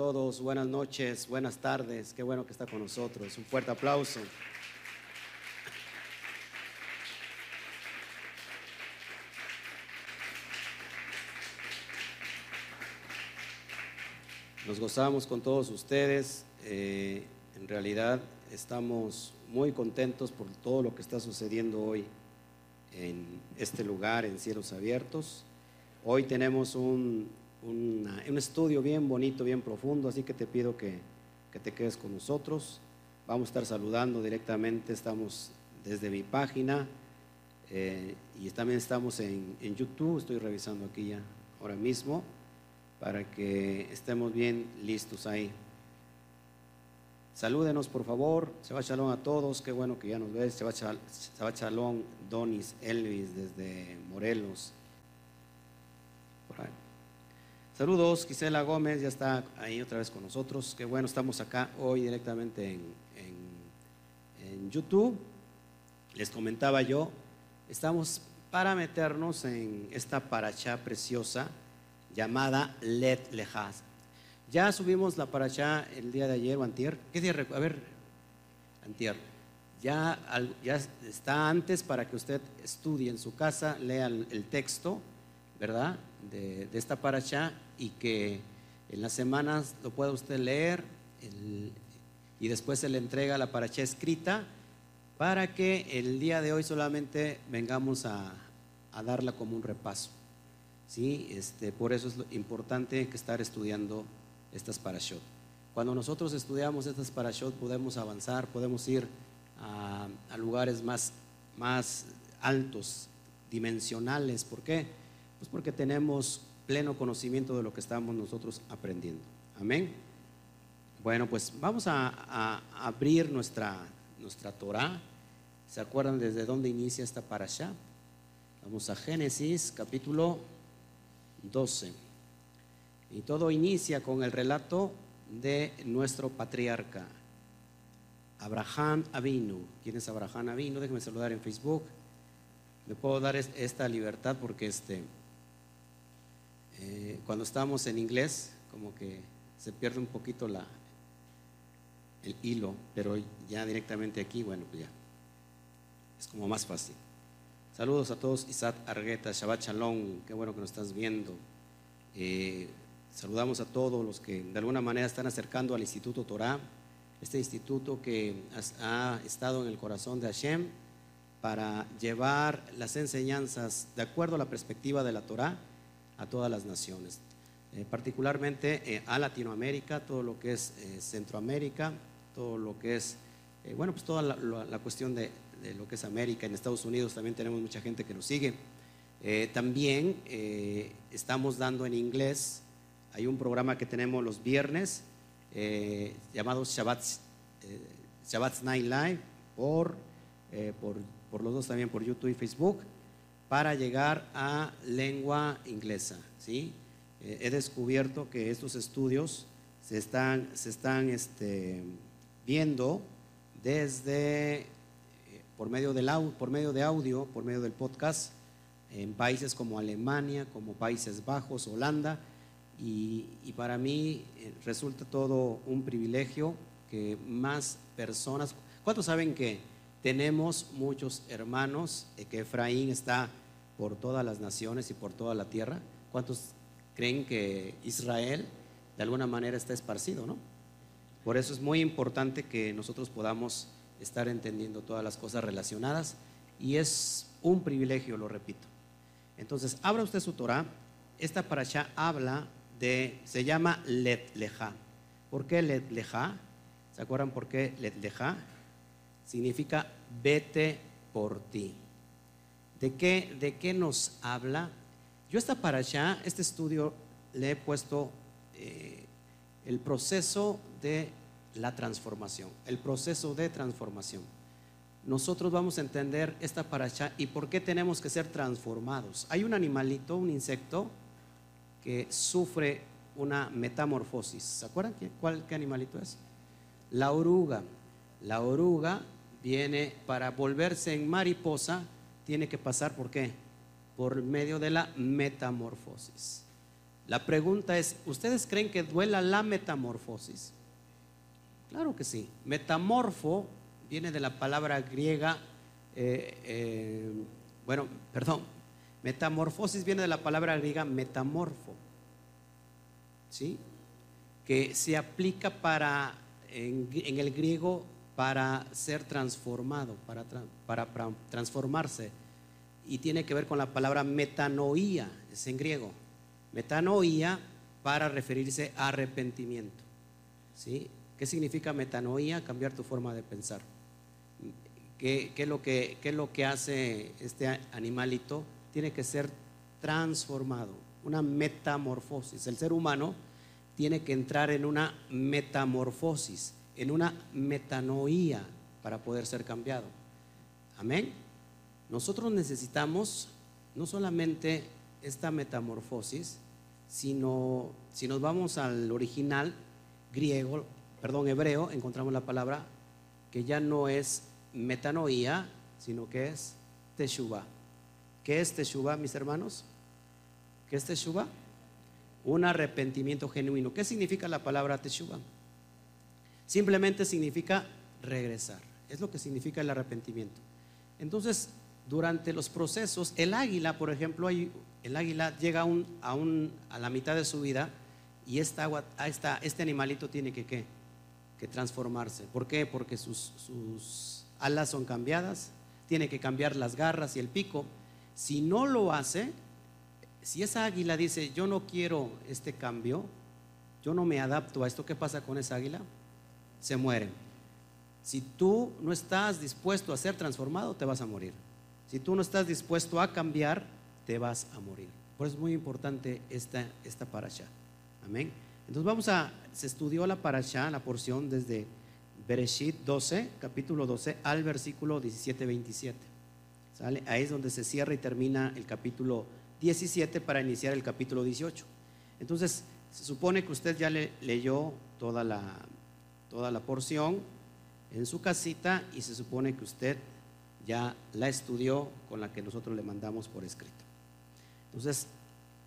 Todos, buenas noches, buenas tardes, qué bueno que está con nosotros. Un fuerte aplauso. Nos gozamos con todos ustedes. Eh, en realidad estamos muy contentos por todo lo que está sucediendo hoy en este lugar, en Cielos Abiertos. Hoy tenemos un, un estudio bien bonito, bien profundo, así que te pido que, que, te quedes con nosotros. Vamos a estar saludando directamente, estamos desde mi página eh, y también estamos en, en YouTube, estoy revisando aquí ya ahora mismo para que estemos bien listos ahí. Salúdenos, por favor. Se va Shalom a todos. Qué bueno que ya nos ves. Se va Shalom, Donis, Elvis, desde Morelos. Saludos, Gisela Gómez, ya está ahí otra vez con nosotros. Qué bueno, estamos acá hoy directamente en, en YouTube. Les comentaba yo, estamos para meternos en esta paracha preciosa llamada Let Lejas. Ya subimos la paracha el día de ayer o antier. ¿Qué día? A ver, antier. Ya, ya está antes para que usted estudie en su casa, lea el, texto, ¿verdad? De, esta paracha y que en las semanas lo pueda usted leer y después se le entrega la paracha escrita para que el día de hoy solamente vengamos a, a darla como un repaso. ¿sí? Este, por eso es importante que estar estudiando estas parashot. Cuando nosotros estudiamos estas parashot podemos avanzar, podemos ir a, lugares más, más altos, dimensionales. ¿Por qué? Pues porque tenemos pleno conocimiento de lo que estamos nosotros aprendiendo. Amén. Bueno, pues vamos a, abrir nuestra, nuestra Torah. ¿Se acuerdan desde dónde inicia esta parasha? Vamos a Génesis capítulo 12. Y todo inicia con el relato de nuestro patriarca, Abraham Avinu. ¿Quién es Abraham Avinu? Déjenme saludar en Facebook. Le puedo dar esta libertad porque este, eh, cuando estamos en inglés, como que se pierde un poquito la, el hilo, pero ya directamente aquí, bueno, pues ya, es como más fácil. Saludos a todos, Isaac Argueta, Shabbat Shalom, qué bueno que nos estás viendo. Eh, saludamos a todos los que de alguna manera están acercando al Instituto Torah, este instituto que ha estado en el corazón de Hashem para llevar las enseñanzas de acuerdo a la perspectiva de la Torah a todas las naciones, eh, particularmente eh, a Latinoamérica, todo lo que es Centroamérica, todo lo que es, bueno, pues toda la cuestión de, lo que es América, en Estados Unidos también tenemos mucha gente que nos sigue. Eh, también eh, estamos dando en inglés, hay un programa que tenemos los viernes eh, llamado Shabbat, Night Live por, por, los dos también por YouTube y Facebook para llegar a lengua inglesa. ¿sí? he descubierto que estos estudios se están, se están este, viendo desde por medio, del, por medio de audio, por medio del podcast, en países como Alemania, como Países Bajos, Holanda, y, para mí eh, resulta todo un privilegio que más personas, ¿cuántos saben que tenemos muchos hermanos, eh, que Efraín está por todas las naciones y por toda la tierra? ¿Cuántos creen que Israel de alguna manera está esparcido, no? Por eso es muy importante que nosotros podamos estar entendiendo todas las cosas relacionadas y es un privilegio, lo repito. Entonces, abra usted su Torah. Esta parasha habla de, se llama Let Leja. ¿Por qué Let Leja? ¿Se acuerdan por qué Let Leja? Significa vete por ti. ¿De qué, ¿De qué nos habla? Yo esta parasha, este estudio, le he puesto eh, el proceso de la transformación, el proceso de transformación. Nosotros vamos a entender esta paracha y por qué tenemos que ser transformados. Hay un animalito, un insecto, que sufre una metamorfosis. ¿Se acuerdan qué, cuál, qué animalito es? La oruga. La oruga viene para volverse en mariposa, tiene que pasar por qué? Por medio de la metamorfosis. La pregunta es, ¿ustedes creen que duela la metamorfosis? Claro que sí. Metamorfo viene de la palabra griega, eh, eh, bueno, perdón, metamorfosis viene de la palabra griega metamorfo, ¿sí? Que se aplica para, en, el griego, para ser transformado, para, transformarse. Y tiene que ver con la palabra metanoía, es en griego. Metanoía para referirse a arrepentimiento. ¿sí? ¿Qué significa metanoía? Cambiar tu forma de pensar. ¿Qué, es lo que, ¿Qué es lo que hace este animalito? Tiene que ser transformado, una metamorfosis. El ser humano tiene que entrar en una metamorfosis, en una metanoía para poder ser cambiado. Amén. Nosotros necesitamos no solamente esta metamorfosis, sino si nos vamos al original griego, perdón, hebreo, encontramos la palabra que ya no es metanoía, sino que es teshuva. ¿Qué es teshuva, mis hermanos? ¿Qué es teshuva? Un arrepentimiento genuino. ¿Qué significa la palabra teshuva? Simplemente significa regresar. Es lo que significa el arrepentimiento. Entonces, durante los procesos, el águila, por ejemplo, el águila llega a, a, la mitad de su vida y esta agua, este animalito tiene que, transformarse. ¿Por qué? Porque sus, sus alas son cambiadas, tiene que cambiar las garras y el pico. Si no lo hace, si esa águila dice, yo no quiero este cambio, yo no me adapto a esto, ¿qué pasa con esa águila? Se muere. Si tú no estás dispuesto a ser transformado, te vas a morir. Si tú no estás dispuesto a cambiar, te vas a morir. Por eso es muy importante esta, esta parasha. Amén. Entonces vamos a, se estudió la parasha, la porción desde Bereshit 12, capítulo 12, al versículo 17-27. ¿Sale? Ahí es donde se cierra y termina el capítulo 17 para iniciar el capítulo 18. Entonces, se supone que usted ya le, leyó toda la, toda la porción en su casita y se supone que usted ya la estudió con la que nosotros le mandamos por escrito. Entonces,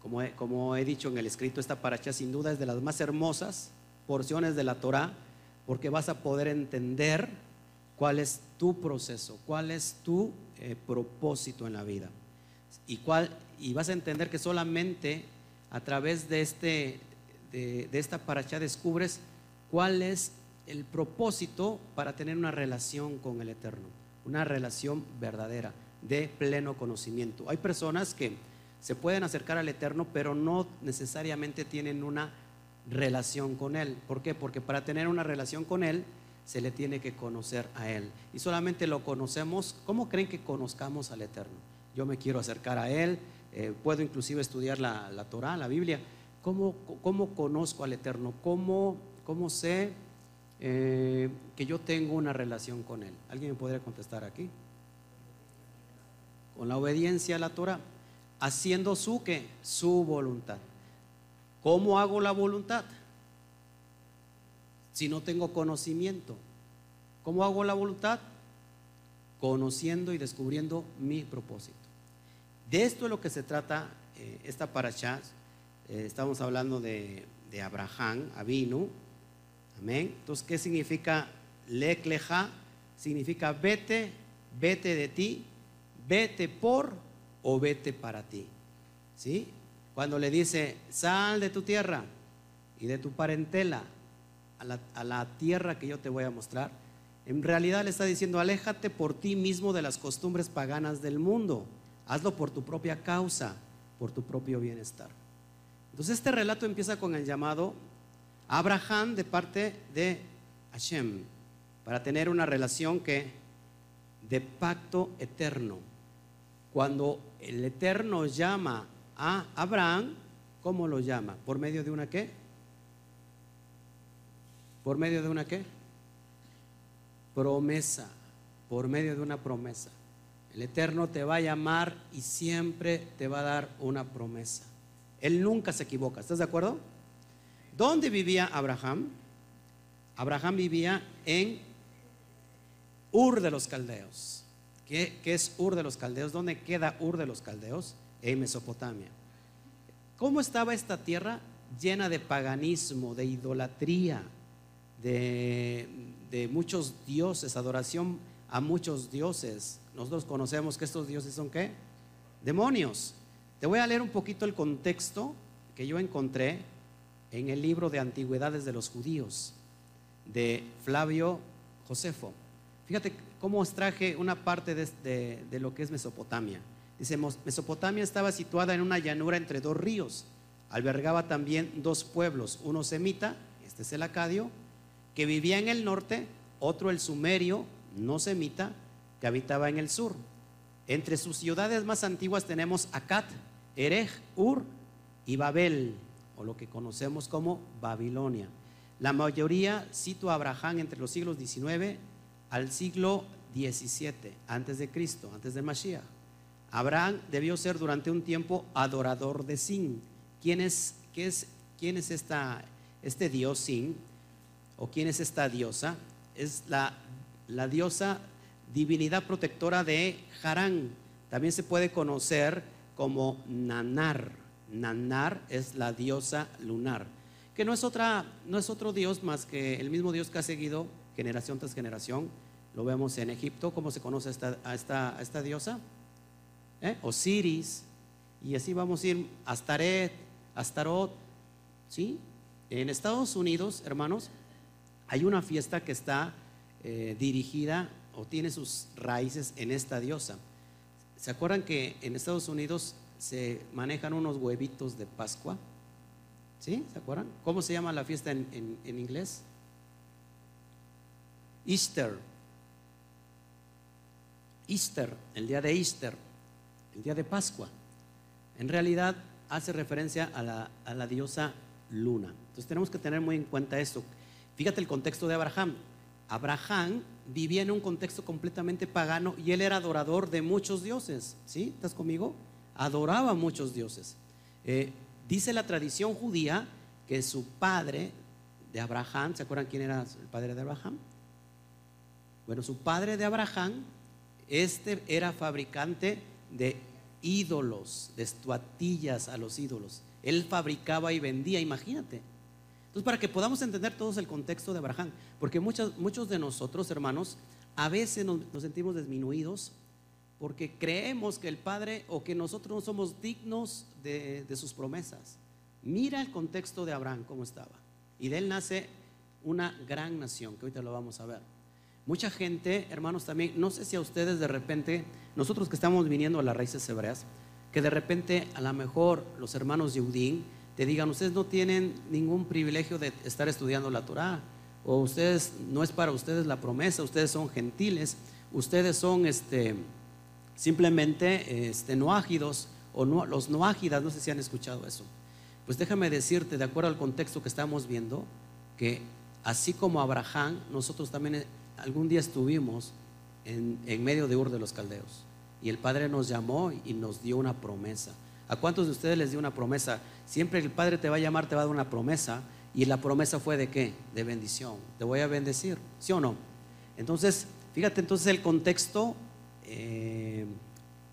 como he, como he dicho en el escrito, esta paracha sin duda es de las más hermosas porciones de la Torah, porque vas a poder entender cuál es tu proceso, cuál es tu eh, propósito en la vida. Y, cuál, y vas a entender que solamente a través de, este, de, de esta paracha descubres cuál es el propósito para tener una relación con el Eterno una relación verdadera, de pleno conocimiento. Hay personas que se pueden acercar al Eterno, pero no necesariamente tienen una relación con Él. ¿Por qué? Porque para tener una relación con Él, se le tiene que conocer a Él. Y solamente lo conocemos, ¿cómo creen que conozcamos al Eterno? Yo me quiero acercar a Él, eh, puedo inclusive estudiar la, la Torah, la Biblia. ¿Cómo, ¿Cómo, conozco al Eterno? ¿Cómo, cómo sé eh, que yo tengo una relación con Él. ¿Alguien me podría contestar aquí? Con la obediencia a la Torah, haciendo su que su voluntad. ¿Cómo hago la voluntad? Si no tengo conocimiento. ¿Cómo hago la voluntad? Conociendo y descubriendo mi propósito. De esto es lo que se trata eh, esta paracha. Eh, estamos hablando de, de Abraham, Avinu, Amén. Entonces, ¿qué significa lecleja? Significa vete, vete de ti, vete por o vete para ti. ¿Sí? Cuando le dice, sal de tu tierra y de tu parentela a la, a la tierra que yo te voy a mostrar, en realidad le está diciendo, aléjate por ti mismo de las costumbres paganas del mundo. Hazlo por tu propia causa, por tu propio bienestar. Entonces este relato empieza con el llamado Abraham de parte de Hashem, para tener una relación que de pacto eterno. Cuando el Eterno llama a Abraham, ¿cómo lo llama? ¿Por medio de una qué? ¿Por medio de una qué? Promesa, por medio de una promesa. El Eterno te va a llamar y siempre te va a dar una promesa. Él nunca se equivoca, ¿estás de acuerdo? ¿Dónde vivía Abraham? Abraham vivía en Ur de los Caldeos. ¿Qué, es Ur de los Caldeos? ¿Dónde queda Ur de los Caldeos? En Mesopotamia. ¿Cómo estaba esta tierra? Llena de paganismo, de idolatría, de, de muchos dioses, adoración a muchos dioses. Nosotros conocemos que estos dioses son qué? Demonios. Te voy a leer un poquito el contexto que yo encontré en el libro de Antigüedades de los Judíos de Flavio Josefo. Fíjate cómo extraje una parte de, de lo que es Mesopotamia. Dice, Mesopotamia estaba situada en una llanura entre dos ríos. Albergaba también dos pueblos, uno semita, este es el acadio, que vivía en el norte, otro el sumerio, no semita, que habitaba en el sur. Entre sus ciudades más antiguas tenemos Acat, Erej, Ur y Babel, o lo que conocemos como Babilonia. La mayoría sitúa a Abraham entre los siglos XIX al siglo XVII, antes de Cristo, antes de Mashiach. Abraham debió ser durante un tiempo adorador de Sin. ¿Quién es, qué es, quién es esta, este dios Sin? ¿O quién es esta diosa? Es la, la diosa divinidad protectora de Harán. También se puede conocer como Nanar. Nanar es la diosa lunar, que no es, otra, no es otro dios más que el mismo dios que ha seguido generación tras generación. Lo vemos en Egipto, ¿cómo se conoce a esta, esta, diosa? ¿Eh? Osiris, y así vamos a ir Astaret, Astarot, ¿sí? En Estados Unidos, hermanos, hay una fiesta que está eh, dirigida o tiene sus raíces en esta diosa. ¿Se acuerdan que en Estados Unidos se manejan unos huevitos de Pascua? ¿Sí? ¿Se acuerdan? ¿Cómo se llama la fiesta en, en inglés? Easter. Easter, el día de Easter, el día de Pascua. En realidad hace referencia a la, a la diosa luna. Entonces tenemos que tener muy en cuenta esto. Fíjate el contexto de Abraham. Abraham vivía en un contexto completamente pagano y él era adorador de muchos dioses. ¿Sí? ¿Estás conmigo? Adoraba a muchos dioses. Eh, dice la tradición judía que su padre de Abraham, ¿se acuerdan quién era el padre de Abraham? Bueno, su padre de Abraham, este era fabricante de ídolos, de estuatillas a los ídolos. Él fabricaba y vendía, imagínate. Entonces, para que podamos entender todos el contexto de Abraham, porque muchos, muchos de nosotros, hermanos, a veces nos, sentimos disminuidos porque creemos que el Padre o que nosotros no somos dignos de, sus promesas. Mira el contexto de Abraham, cómo estaba. Y de él nace una gran nación, que ahorita lo vamos a ver. Mucha gente, hermanos, también, no sé si a ustedes de repente, nosotros que estamos viniendo a las raíces hebreas, que de repente a lo mejor los hermanos Yeudín te digan, ustedes no tienen ningún privilegio de estar estudiando la Torah, o ustedes, no es para ustedes la promesa, ustedes son gentiles, ustedes son este, simplemente este, noágidos, o no, los noágidas, no sé si han escuchado eso. Pues déjame decirte, de acuerdo al contexto que estamos viendo, que así como Abraham, nosotros también eh, algún día estuvimos en, en medio de Ur de los Caldeos. Y el Padre nos llamó y nos dio una promesa. ¿A cuántos de ustedes les dio una promesa? Siempre el Padre te va a llamar, te va a dar una promesa. Y la promesa fue de qué? De bendición. Te voy a bendecir, ¿sí o no? Entonces, fíjate entonces el contexto eh,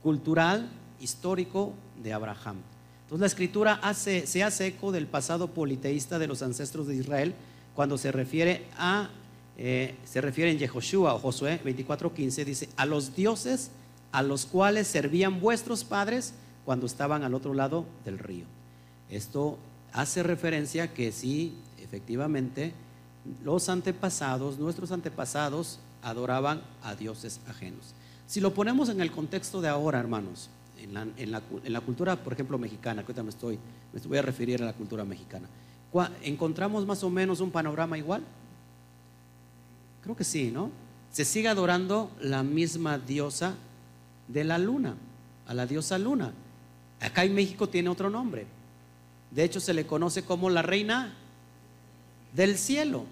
cultural, histórico de Abraham. Entonces la escritura hace, se hace eco del pasado politeísta de los ancestros de Israel cuando se refiere a, eh, se refiere en Yehoshua o Josué 24:15, dice, a los dioses a los cuales servían vuestros padres cuando estaban al otro lado del río. Esto hace referencia que sí, efectivamente, los antepasados, nuestros antepasados, adoraban a dioses ajenos. Si lo ponemos en el contexto de ahora, hermanos, en la, cultura, por ejemplo, mexicana, que ahorita me estoy, me voy a referir a la cultura mexicana, ¿encontramos más o menos un panorama igual? Creo que sí, ¿no? Se sigue adorando la misma diosa de la luna, a la diosa luna. Acá en México tiene otro nombre. De hecho, se le conoce como la reina del cielo,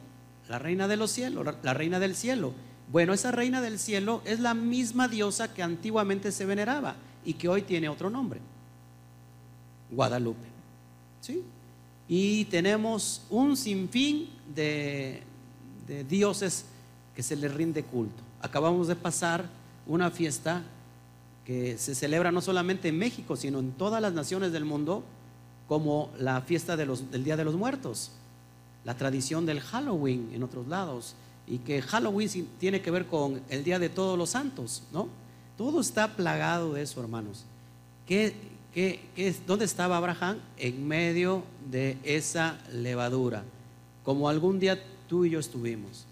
la reina de los cielos, la reina del cielo. Bueno, esa reina del cielo es la misma diosa que antiguamente se veneraba y que hoy tiene otro nombre, Guadalupe. ¿Sí? Y tenemos un sinfín de, de dioses que se le rinde culto. Acabamos de pasar una fiesta que se celebra no solamente en México, sino en todas las naciones del mundo, como la fiesta del Día de los Muertos, la tradición del Halloween en otros lados, y que Halloween tiene que ver con el Día de Todos los Santos, ¿no? Todo está plagado de eso, hermanos. ¿Qué, dónde estaba Abraham? En medio de esa levadura, como algún día tú y yo estuvimos.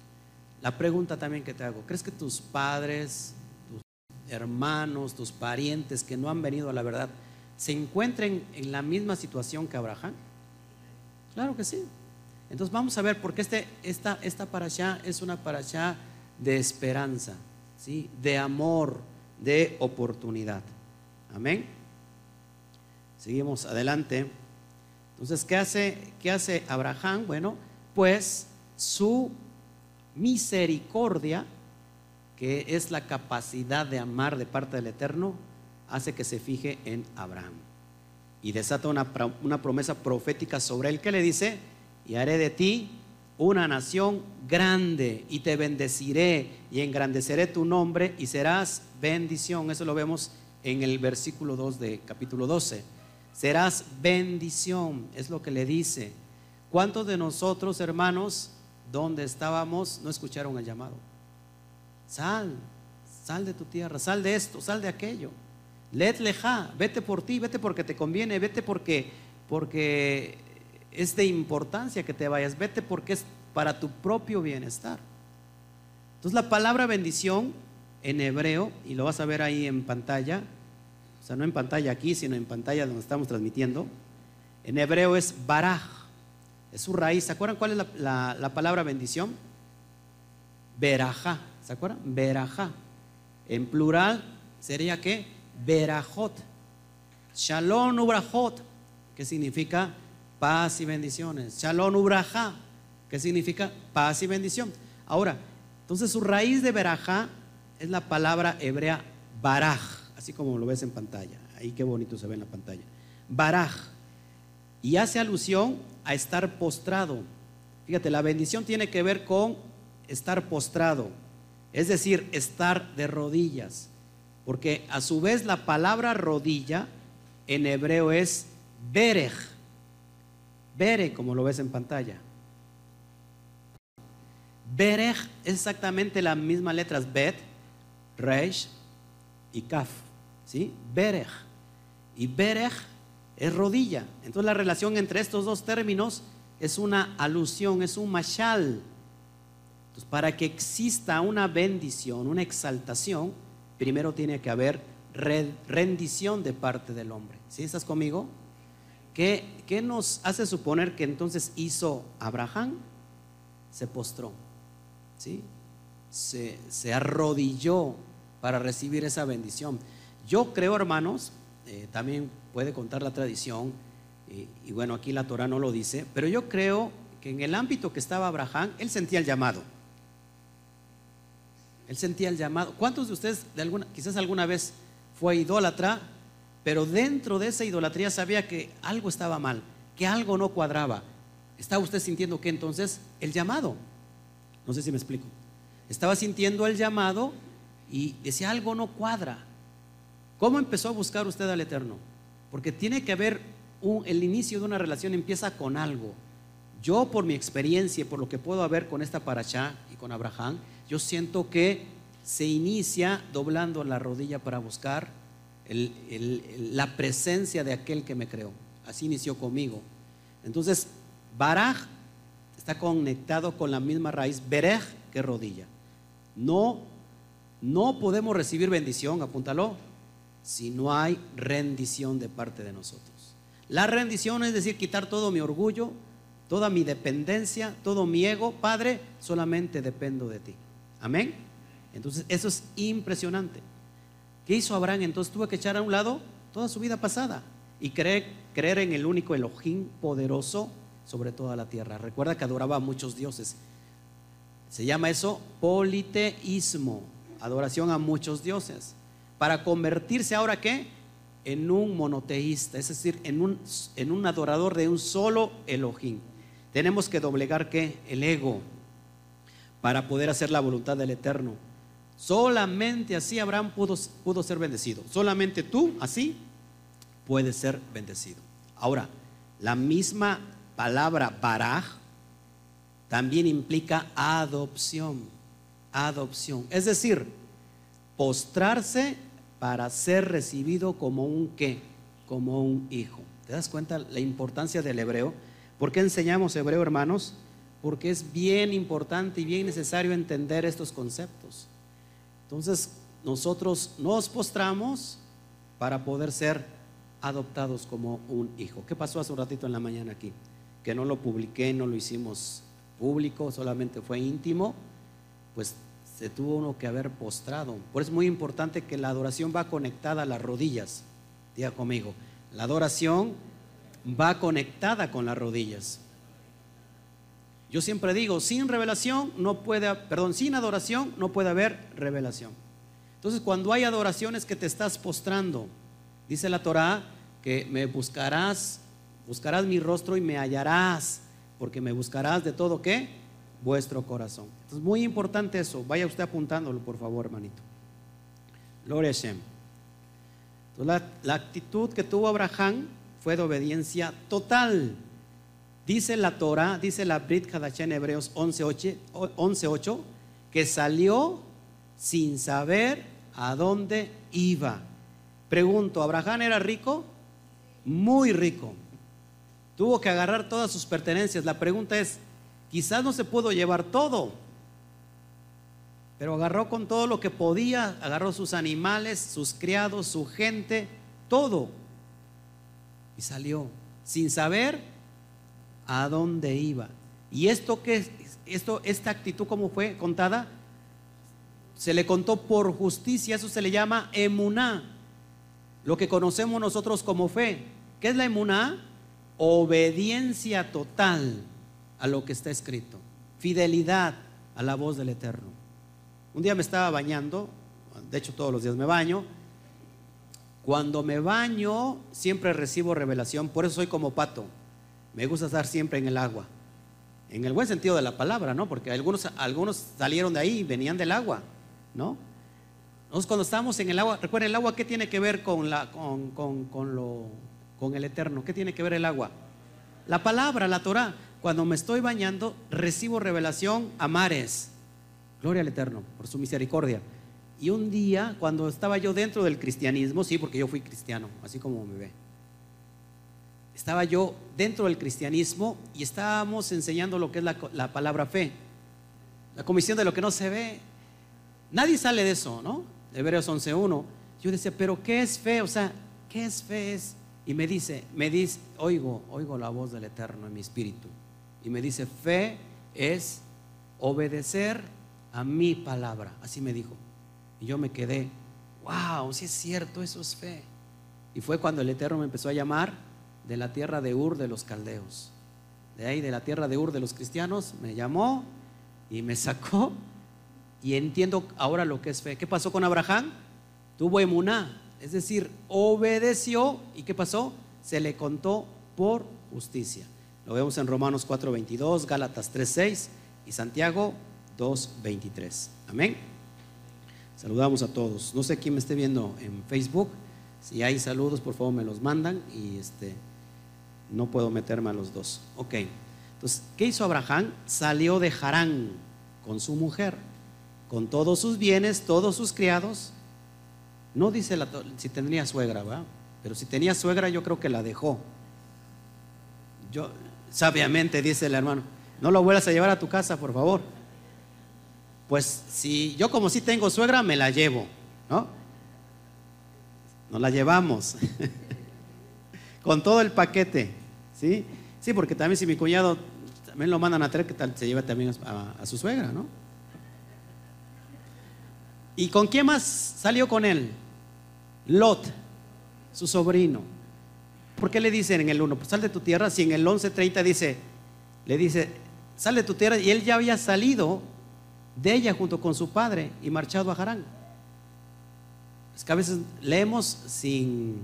La pregunta también que te hago, ¿crees que tus padres, tus hermanos, tus parientes que no han venido a la verdad, se encuentren en la misma situación que Abraham? Claro que sí. Entonces vamos a ver, porque este, esta, esta es una allá de esperanza, ¿sí? de amor, de oportunidad. Amén. Seguimos adelante. Entonces, ¿qué hace, qué hace Abraham? Bueno, pues su misericordia, que es la capacidad de amar de parte del Eterno, hace que se fije en Abraham. Y desata una, una promesa profética sobre él que le dice, y haré de ti una nación grande y te bendeciré y engrandeceré tu nombre y serás bendición. Eso lo vemos en el versículo 2 de capítulo 12. Serás bendición, es lo que le dice. ¿Cuántos de nosotros, hermanos, donde estábamos, no escucharon el llamado? Sal, sal de tu tierra, sal de esto, sal de aquello. Let leja, vete por ti, vete porque te conviene, vete porque, porque es de importancia que te vayas, vete porque es para tu propio bienestar. Entonces la palabra bendición en hebreo, y lo vas a ver ahí en pantalla, o sea, no en pantalla aquí, sino en pantalla donde estamos transmitiendo, en hebreo es baraj, es su raíz. ¿Se acuerdan cuál es la, palabra bendición? Berajá, ¿se acuerdan? Berajá. En plural sería que berajot. Shalom ubrajot, que significa paz y bendiciones. Shalom Ubraja, que significa paz y bendición. Ahora, entonces su raíz de Berajá es la palabra hebrea baraj, así como lo ves en pantalla. Ahí qué bonito se ve en la pantalla. Baraj. Y hace alusión a estar postrado. Fíjate, la bendición tiene que ver con estar postrado, es decir, estar de rodillas. Porque a su vez la palabra rodilla en hebreo es berej Bere, como lo ves en pantalla. Berej es exactamente las mismas letras Bet, Reish y Kaf. ¿Sí? Berej. Y Berej es rodilla. Entonces la relación entre estos dos términos es una alusión, es un mashal. Entonces, para que exista una bendición, una exaltación, primero tiene que haber rendición de parte del hombre. ¿Sí estás conmigo? ¿Qué, nos hace suponer que entonces hizo Abraham? Se postró, ¿sí? Se, arrodilló para recibir esa bendición. Yo creo, hermanos, eh, también puede contar la tradición, y, bueno, aquí la Torah no lo dice, pero yo creo que en el ámbito que estaba Abraham, él sentía el llamado. Él sentía el llamado. ¿Cuántos de ustedes, de alguna, quizás alguna vez fue idólatra pero dentro de esa idolatría sabía que algo estaba mal, que algo no cuadraba. ¿Estaba usted sintiendo que entonces el llamado? No sé si me explico. Estaba sintiendo el llamado y decía algo no cuadra. ¿Cómo empezó a buscar usted al Eterno? Porque tiene que haber un, el inicio de una relación empieza con algo. Yo por mi experiencia, por lo que puedo ver con esta paracha y con Abraham, yo siento que se inicia doblando la rodilla para buscar la presencia de aquel que me creó. Así inició conmigo. Entonces, Baraj está conectado con la misma raíz, Berej, que rodilla. No, no podemos recibir bendición, apúntalo, si no hay rendición de parte de nosotros. La rendición es decir, quitar todo mi orgullo, toda mi dependencia, todo mi ego. Padre, solamente dependo de ti. Amén. Entonces, eso es impresionante. ¿Qué hizo Abraham? Entonces tuvo que echar a un lado toda su vida pasada y creer, en el único Elohim poderoso sobre toda la tierra. Recuerda que adoraba a muchos dioses. Se llama eso politeísmo, adoración a muchos dioses. Para convertirse ahora qué? En un monoteísta, es decir, en un, en un adorador de un solo Elohim. Tenemos que doblegar qué? El ego para poder hacer la voluntad del Eterno. Solamente así Abraham pudo, ser bendecido. Solamente tú así puedes ser bendecido. Ahora, la misma palabra baraj también implica adopción. Adopción. Es decir, postrarse para ser recibido como un qué, como un hijo. ¿Te das cuenta la importancia del hebreo? ¿Por qué enseñamos hebreo, hermanos? Porque es bien importante y bien necesario entender estos conceptos. Entonces, nosotros nos postramos para poder ser adoptados como un hijo. ¿Qué pasó hace un ratito en la mañana aquí? Que no lo publiqué, no lo hicimos público, solamente fue íntimo, pues se tuvo uno que haber postrado. Por eso es muy importante que la adoración va conectada a las rodillas. Diga conmigo, la adoración va conectada con las rodillas. Yo siempre digo, sin revelación no puede, perdón, sin adoración no puede haber revelación. Entonces, cuando hay adoraciones que te estás postrando, dice la Torá que me buscarás, buscarás mi rostro y me hallarás, porque me buscarás de todo qué? Vuestro corazón. Entonces, muy importante eso. Vaya usted apuntándolo, por favor, hermanito. Gloria a Shem. la, la actitud que tuvo Abraham fue de obediencia total. Dice la Torah, dice la Brit Hadashah en Hebreos 11.8, que salió sin saber a dónde iba. Pregunto, ¿Abraham era rico? Muy rico. Tuvo que agarrar todas sus pertenencias. La pregunta es, quizás no se pudo llevar todo, pero agarró con todo lo que podía, agarró sus animales, sus criados, su gente, todo. Y salió sin saber a dónde iba. Y esto que esto esta actitud cómo fue contada se le contó por justicia, eso se le llama emuná, lo que conocemos nosotros como fe. ¿Qué es la emuná? Obediencia total a lo que está escrito, fidelidad a la voz del Eterno. Un día me estaba bañando, de hecho todos los días me baño. Cuando me baño siempre recibo revelación, por eso soy como pato. Me gusta estar siempre en el agua. En el buen sentido de la palabra, ¿no? Porque algunos, algunos salieron de ahí venían del agua, ¿no? Nosotros cuando estamos en el agua, recuerden, el agua, ¿qué tiene que ver con, la, con, con, lo, con el eterno? ¿Qué tiene que ver el agua? La palabra, la Torah. Cuando me estoy bañando, recibo revelación a mares. Gloria al Eterno por su misericordia. Y un día, cuando estaba yo dentro del cristianismo, sí, porque yo fui cristiano, así como me ve estaba yo dentro del cristianismo y estábamos enseñando lo que es la, palabra fe, la comisión de lo que no se ve. Nadie sale de eso, ¿no? Hebreos 11.1. Yo decía, pero ¿qué es fe? O sea, ¿qué es fe? Y me dice, me dice, oigo, oigo la voz del Eterno en mi espíritu. Y me dice, fe es obedecer a mi palabra. Así me dijo. Y yo me quedé, wow, si es cierto, eso es fe. Y fue cuando el Eterno me empezó a llamar de la tierra de Ur de los caldeos. De ahí, de la tierra de Ur de los cristianos, me llamó y me sacó. Y entiendo ahora lo que es fe. ¿Qué pasó con Abraham? Tuvo emuná, es decir, obedeció. ¿Y qué pasó? Se le contó por justicia. Lo vemos en Romanos 4:22, Gálatas 3:6 y Santiago 2:23. Amén. Saludamos a todos. No sé quién me esté viendo en Facebook. Si hay saludos, por favor me los mandan y este no puedo meterme a los dos. Ok. Entonces, ¿qué hizo Abraham? Salió de Harán con su mujer, con todos sus bienes, todos sus criados. No dice si tendría suegra, ¿va? Pero si tenía suegra, yo creo que la dejó. Yo, sabiamente, dice el hermano, no lo vuelvas a llevar a tu casa, por favor. Pues si yo como si tengo suegra, me la llevo, ¿no? Nos la llevamos. con todo el paquete, ¿sí? Sí, porque también si mi cuñado también lo mandan a traer, que tal se lleva también a, su suegra, ¿no? ¿Y con quién más salió con él? Lot, su sobrino. ¿Por qué le dicen en el 1? Pues sal de tu tierra. Si en el 11.30 dice, le dice, sal de tu tierra. Y él ya había salido de ella junto con su padre y marchado a Harán. Es que a veces leemos sin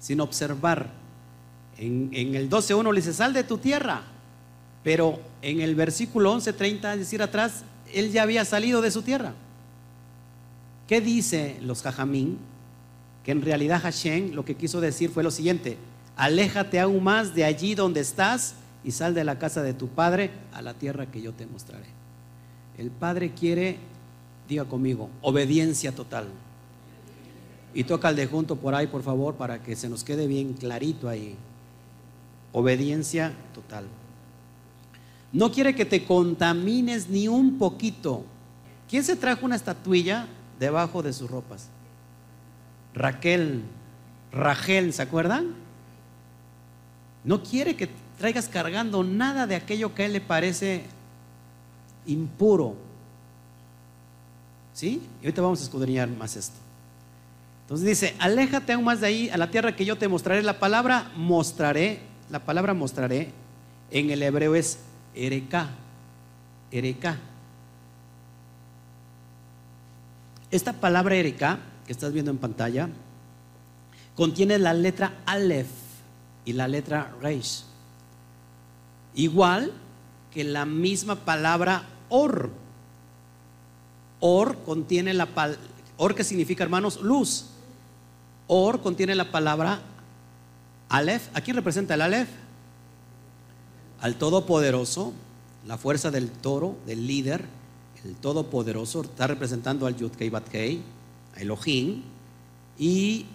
sin observar. En, el 12.1 le dice, sal de tu tierra. Pero en el versículo 11.30, es decir, atrás, él ya había salido de su tierra. ¿Qué dice los Jajamín? Que en realidad Hashem lo que quiso decir fue lo siguiente. Aléjate aún más de allí donde estás y sal de la casa de tu padre a la tierra que yo te mostraré. El padre quiere, diga conmigo, obediencia total. Y toca el de junto por ahí, por favor, para que se nos quede bien clarito ahí. Obediencia total. No quiere que te contamines ni un poquito. ¿Quién se trajo una estatuilla debajo de sus ropas? Raquel, Rachel, ¿se acuerdan? No quiere que traigas cargando nada de aquello que a él le parece impuro. ¿Sí? Y ahorita vamos a escudriñar más esto. Entonces dice, aléjate aún más de ahí a la tierra que yo te mostraré. La palabra mostraré, la palabra mostraré en el hebreo es ereká, ereká. Esta palabra ereká que estás viendo en pantalla contiene la letra Aleph y la letra Reish. Igual que la misma palabra Or. Or contiene la Or que significa, hermanos, luz. Or contiene la palabra Aleph. ¿A quién representa el Aleph? Al Todopoderoso, la fuerza del toro, del líder, el Todopoderoso, está representando al Yud Kei Bat Kei, a Elohim, y,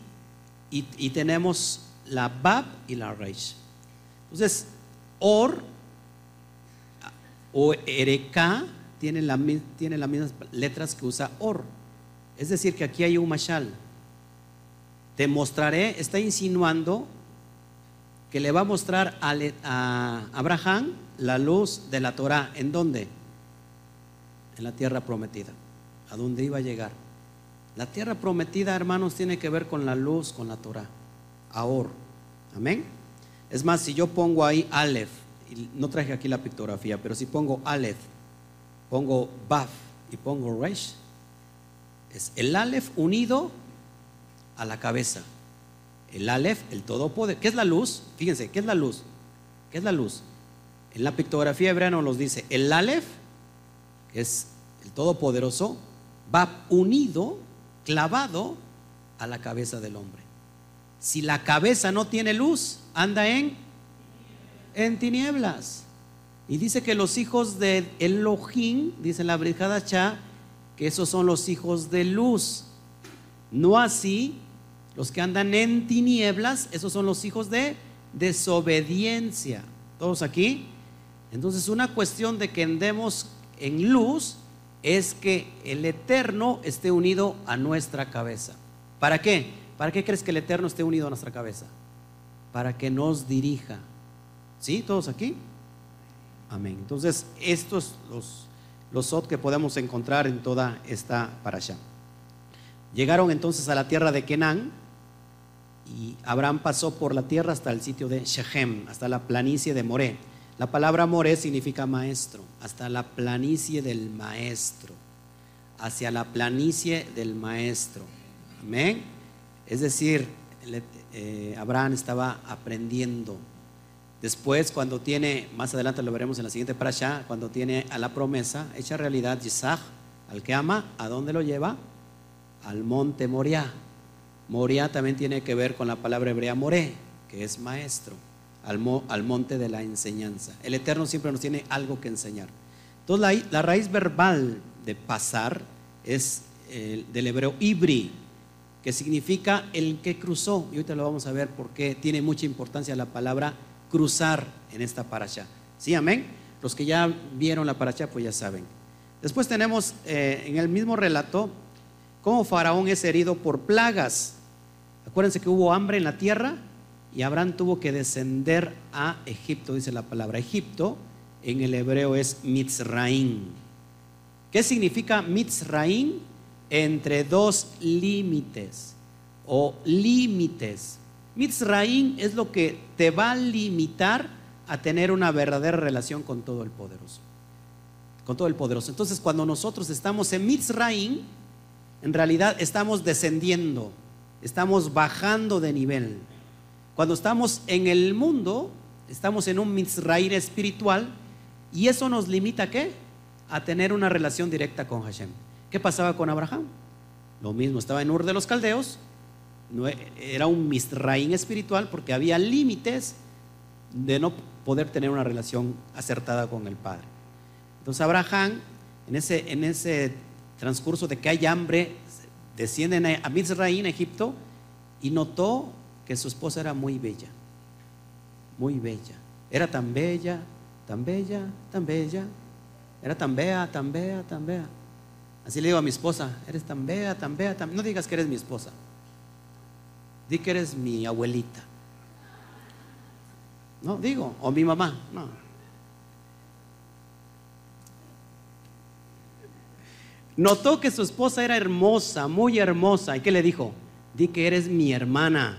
y, tenemos la Bab y la Reish. Entonces, Or o Ereka tiene, la, tiene las mismas letras que usa Or. Es decir, que aquí hay un mashal. Te mostraré, está insinuando que le va a mostrar a, Abraham la luz de la Torah. ¿En dónde? En la tierra prometida. ¿A dónde iba a llegar? La tierra prometida, hermanos, tiene que ver con la luz, con la Torah. Ahora. Amén. Es más, si yo pongo ahí Aleph, no traje aquí la pictografía, pero si pongo Aleph, pongo Baf y pongo Resh, es el Aleph unido a la cabeza. El Aleph, el todopoder. ¿Qué es la luz? Fíjense, ¿qué es la luz? ¿Qué es la luz? En la pictografía hebrea nos dice, el Aleph, que es el todopoderoso, va unido, clavado a la cabeza del hombre. Si la cabeza no tiene luz, anda en, en tinieblas. Y dice que los hijos de Elohim, dice la Cha, que esos son los hijos de luz. No así los que andan en tinieblas, esos son los hijos de desobediencia. ¿Todos aquí? Entonces una cuestión de que andemos en luz es que el Eterno esté unido a nuestra cabeza. ¿Para qué? ¿Para qué crees que el Eterno esté unido a nuestra cabeza? Para que nos dirija. ¿Sí? ¿Todos aquí? Amén. Entonces, estos los, los sot que podemos encontrar en toda esta allá Llegaron entonces a la tierra de Kenán, y Abraham pasó por la tierra hasta el sitio de Shechem, hasta la planicie de Moré. La palabra Moré significa maestro, hasta la planicie del maestro, hacia la planicie del maestro. Amén. Es decir, eh, Abraham estaba aprendiendo. Después, cuando tiene, más adelante lo veremos en la siguiente parasha, cuando tiene a la promesa hecha realidad, Isaac, al que ama, ¿a dónde lo lleva? Al monte Moriah Moria también tiene que ver con la palabra hebrea moré, que es maestro, al, monte de la enseñanza. El Eterno siempre nos tiene algo que enseñar. Entonces la, raíz verbal de pasar es del hebreo ibri, que significa el que cruzó. Y ahorita lo vamos a ver porque tiene mucha importancia la palabra cruzar en esta paracha. ¿Sí, amén? Los que ya vieron la paracha pues ya saben. Después tenemos eh, en el mismo relato cómo Faraón es herido por plagas. Acuérdense que hubo hambre en la tierra y Abraham tuvo que descender a Egipto, dice la palabra. Egipto en el hebreo es Mitzraim. ¿Qué significa Mitzraim? Entre dos límites o límites. Mitzraim es lo que te va a limitar a tener una verdadera relación con todo el poderoso. Con todo el poderoso. Entonces, cuando nosotros estamos en Mitzraim, en realidad estamos descendiendo, estamos bajando de nivel. Cuando estamos en el mundo, estamos en un Mizraim espiritual y eso nos limita a qué? A tener una relación directa con Hashem. ¿Qué pasaba con Abraham? Lo mismo, estaba en Ur de los Caldeos no, era un misraín espiritual porque había límites de no poder tener una relación acertada con el Padre. Entonces Abraham, en ese, en ese transcurso de que hay hambre, desciende a Misraín, Egipto, y notó que su esposa era muy bella, muy bella. Era tan bella, tan bella, tan bella. Era tan bella, tan bella, tan bella. Así le digo a mi esposa, eres tan bella, tan bella, tan... No digas que eres mi esposa. Di que eres mi abuelita. No, digo, o mi mamá. No. Notó que su esposa era hermosa, muy hermosa. ¿Y qué le dijo? Di que eres mi hermana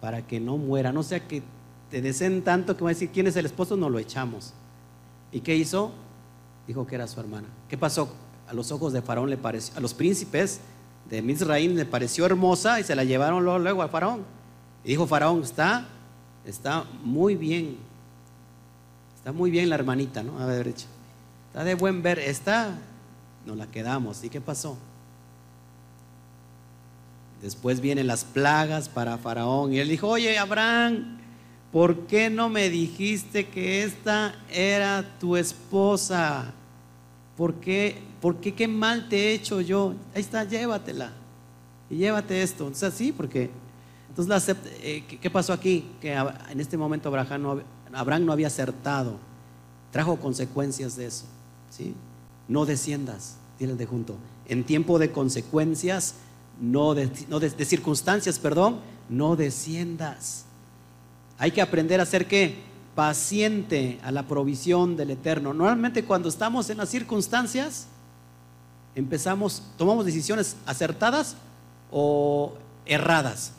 para que no muera. No sea que te deseen tanto que va a decir quién es el esposo, no lo echamos. ¿Y qué hizo? Dijo que era su hermana. ¿Qué pasó? A los ojos de Faraón le pareció, a los príncipes de Misraín le pareció hermosa y se la llevaron luego, luego a Faraón. Y dijo Faraón, está, está muy bien. Está muy bien la hermanita, ¿no? A ver, Está de buen ver, está, nos la quedamos. ¿Y qué pasó? Después vienen las plagas para Faraón y él dijo, oye Abraham, ¿por qué no me dijiste que esta era tu esposa? ¿Por qué, ¿Por qué qué mal te he hecho yo? Ahí está, llévatela. Y llévate esto. Entonces, sí, porque. Entonces, eh, ¿qué pasó aquí? Que en este momento Abraham no, Abraham no había acertado. Trajo consecuencias de eso. ¿sí? No desciendas, dile de junto. En tiempo de consecuencias, no de, no de circunstancias, perdón, no desciendas. Hay que aprender a ser qué? Paciente a la provisión del Eterno. Normalmente cuando estamos en las circunstancias, empezamos, tomamos decisiones acertadas o erradas.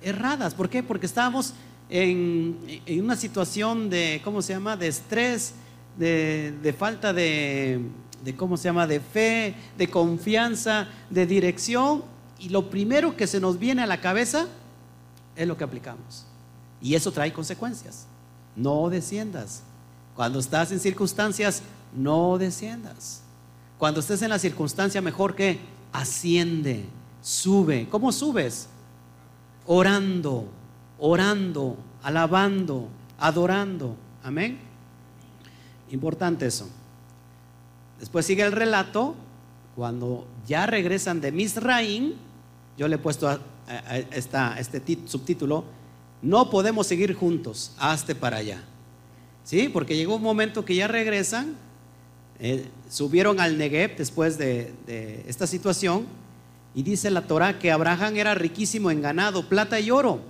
Erradas, ¿por qué? Porque estábamos en, una situación de, ¿cómo se llama? De estrés, de, falta de, de, ¿cómo se llama? De fe, de confianza, de dirección. Y lo primero que se nos viene a la cabeza es lo que aplicamos. Y eso trae consecuencias. No desciendas. Cuando estás en circunstancias, no desciendas. Cuando estés en la circunstancia, mejor que asciende, sube. ¿Cómo subes? Orando, orando, alabando, adorando. Amén. Importante eso. Después sigue el relato. Cuando ya regresan de Misraín, yo le he puesto este subtítulo, no podemos seguir juntos, hazte para allá. ¿Sí? Porque llegó un momento que ya regresan, eh, subieron al Negev después de, esta situación, y dice la Torah que Abraham era riquísimo en ganado, plata y oro,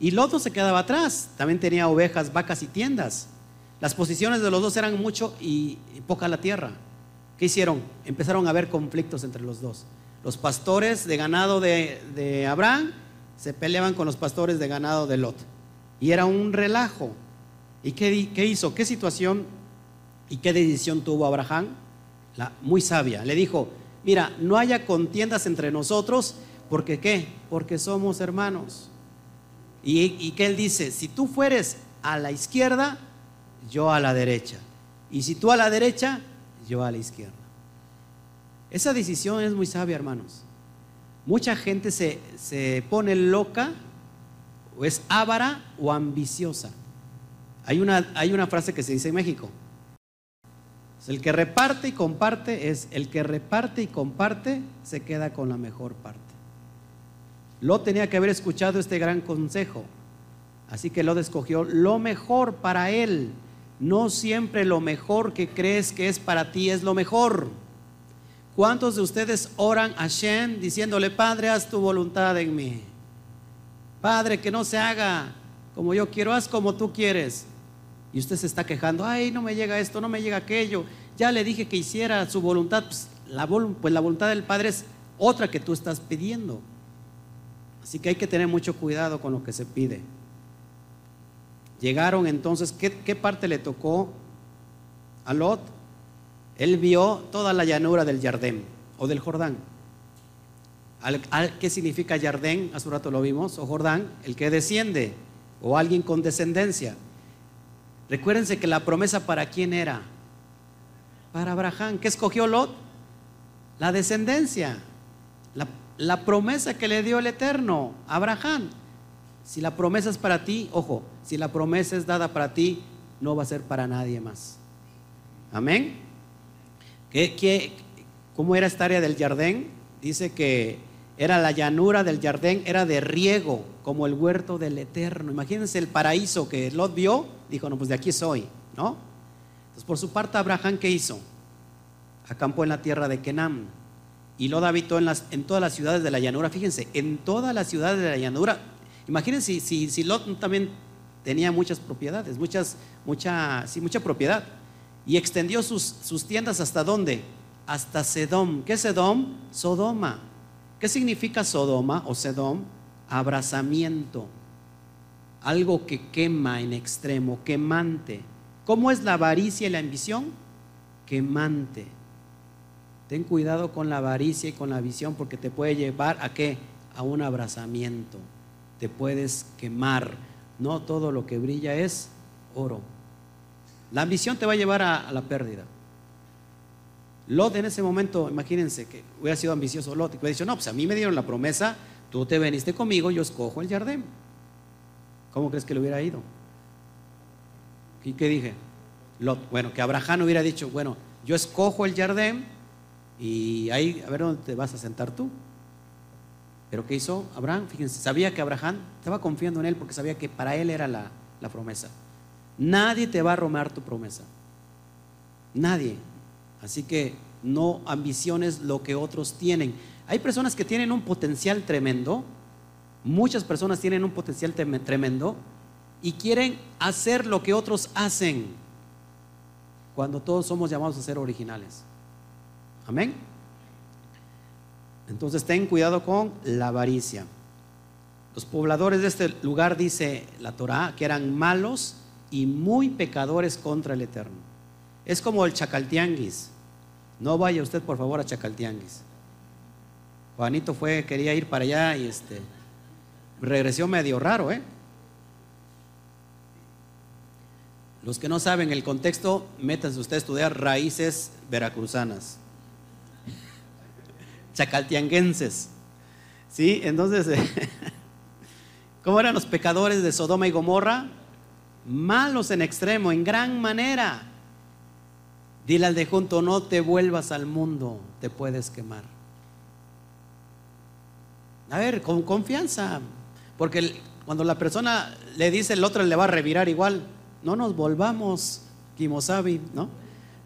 y Lot se quedaba atrás, también tenía ovejas, vacas y tiendas. Las posiciones de los dos eran mucho y, poca la tierra. ¿Qué hicieron? Empezaron a haber conflictos entre los dos. Los pastores de ganado de, Abraham se peleaban con los pastores de ganado de Lot. Y era un relajo. ¿Y qué, qué hizo? ¿Qué situación y qué decisión tuvo Abraham? La, muy sabia. Le dijo, mira, no haya contiendas entre nosotros, porque qué? Porque somos hermanos. Y, y que él dice, si tú fueres a la izquierda, yo a la derecha. Y si tú a la derecha, yo a la izquierda. Esa decisión es muy sabia, hermanos. Mucha gente se, pone loca, o es ávara o ambiciosa. Hay una, hay una frase que se dice en México. El que reparte y comparte es el que reparte y comparte se queda con la mejor parte. Lo tenía que haber escuchado este gran consejo. Así que Lot escogió lo mejor para él. No siempre lo mejor que crees que es para ti es lo mejor. ¿Cuántos de ustedes oran a Shem diciéndole, Padre, haz tu voluntad en mí? Padre, que no se haga como yo quiero, haz como tú quieres. Y usted se está quejando, ay, no me llega esto, no me llega aquello. Ya le dije que hiciera su voluntad. Pues la, pues la voluntad del Padre es otra que tú estás pidiendo. Así que hay que tener mucho cuidado con lo que se pide. Llegaron entonces, ¿qué, parte le tocó a Lot? Él vio toda la llanura del Jardín o del Jordán. ¿Qué significa Jardín? Hace un rato lo vimos, o Jordán, el que desciende, o alguien con descendencia. Recuérdense que la promesa para quién era? Para Abraham. ¿Qué escogió Lot? La descendencia. la promesa que le dio el Eterno a Abraham. Si la promesa es para ti, ojo, si la promesa es dada para ti, no va a ser para nadie más. Amén. ¿Qué, cómo era esta área del jardín? Dice que era la llanura del jardín, era de riego, como el huerto del Eterno. Imagínense el paraíso que Lot vio, dijo, no, pues de aquí soy, ¿no? Entonces, por su parte, Abraham, ¿qué hizo? Acampó en la tierra de Kenam. Y Lot habitó en, las, en todas las ciudades de la llanura. Fíjense, en todas las ciudades de la llanura. Imagínense si, si, Lot también tenía muchas propiedades, muchas, mucha, sí, mucha propiedad. Y extendió sus, tiendas hasta dónde? Hasta Sedom. ¿Qué es Sedom? Sodoma. ¿Qué significa Sodoma o Sedom? Abrazamiento. Algo que quema en extremo, quemante. ¿Cómo es la avaricia y la ambición? Quemante. Ten cuidado con la avaricia y con la visión porque te puede llevar a qué? A un abrazamiento. Te puedes quemar. No todo lo que brilla es oro. La ambición te va a llevar a, la pérdida. Lot en ese momento, imagínense que hubiera sido ambicioso Lot y hubiera dicho, no, pues a mí me dieron la promesa, tú te veniste conmigo, yo escojo el jardín. ¿Cómo crees que le hubiera ido? ¿Y qué dije? Lot, bueno, que Abraham hubiera dicho, bueno, yo escojo el jardín y ahí, a ver dónde te vas a sentar tú. Pero ¿qué hizo Abraham? Fíjense, sabía que Abraham estaba confiando en él porque sabía que para él era la, la promesa. Nadie te va a romar tu promesa. Nadie. Así que no ambiciones lo que otros tienen. Hay personas que tienen un potencial tremendo. Muchas personas tienen un potencial tremendo y quieren hacer lo que otros hacen cuando todos somos llamados a ser originales. Amén. Entonces ten cuidado con la avaricia. Los pobladores de este lugar, dice la Torah, que eran malos y muy pecadores contra el Eterno. Es como el chacaltianguis. No vaya usted, por favor, a chacaltianguis. Juanito fue, quería ir para allá y este regresó medio raro, ¿eh? Los que no saben el contexto, métanse usted a estudiar raíces veracruzanas, chacaltianguenses. ¿Sí? Entonces, ¿cómo eran los pecadores de Sodoma y Gomorra? Malos en extremo, en gran manera. Dile al de junto, no te vuelvas al mundo, te puedes quemar. A ver, con confianza, porque cuando la persona le dice el otro le va a revirar igual no nos volvamos, Kimosabi, ¿no?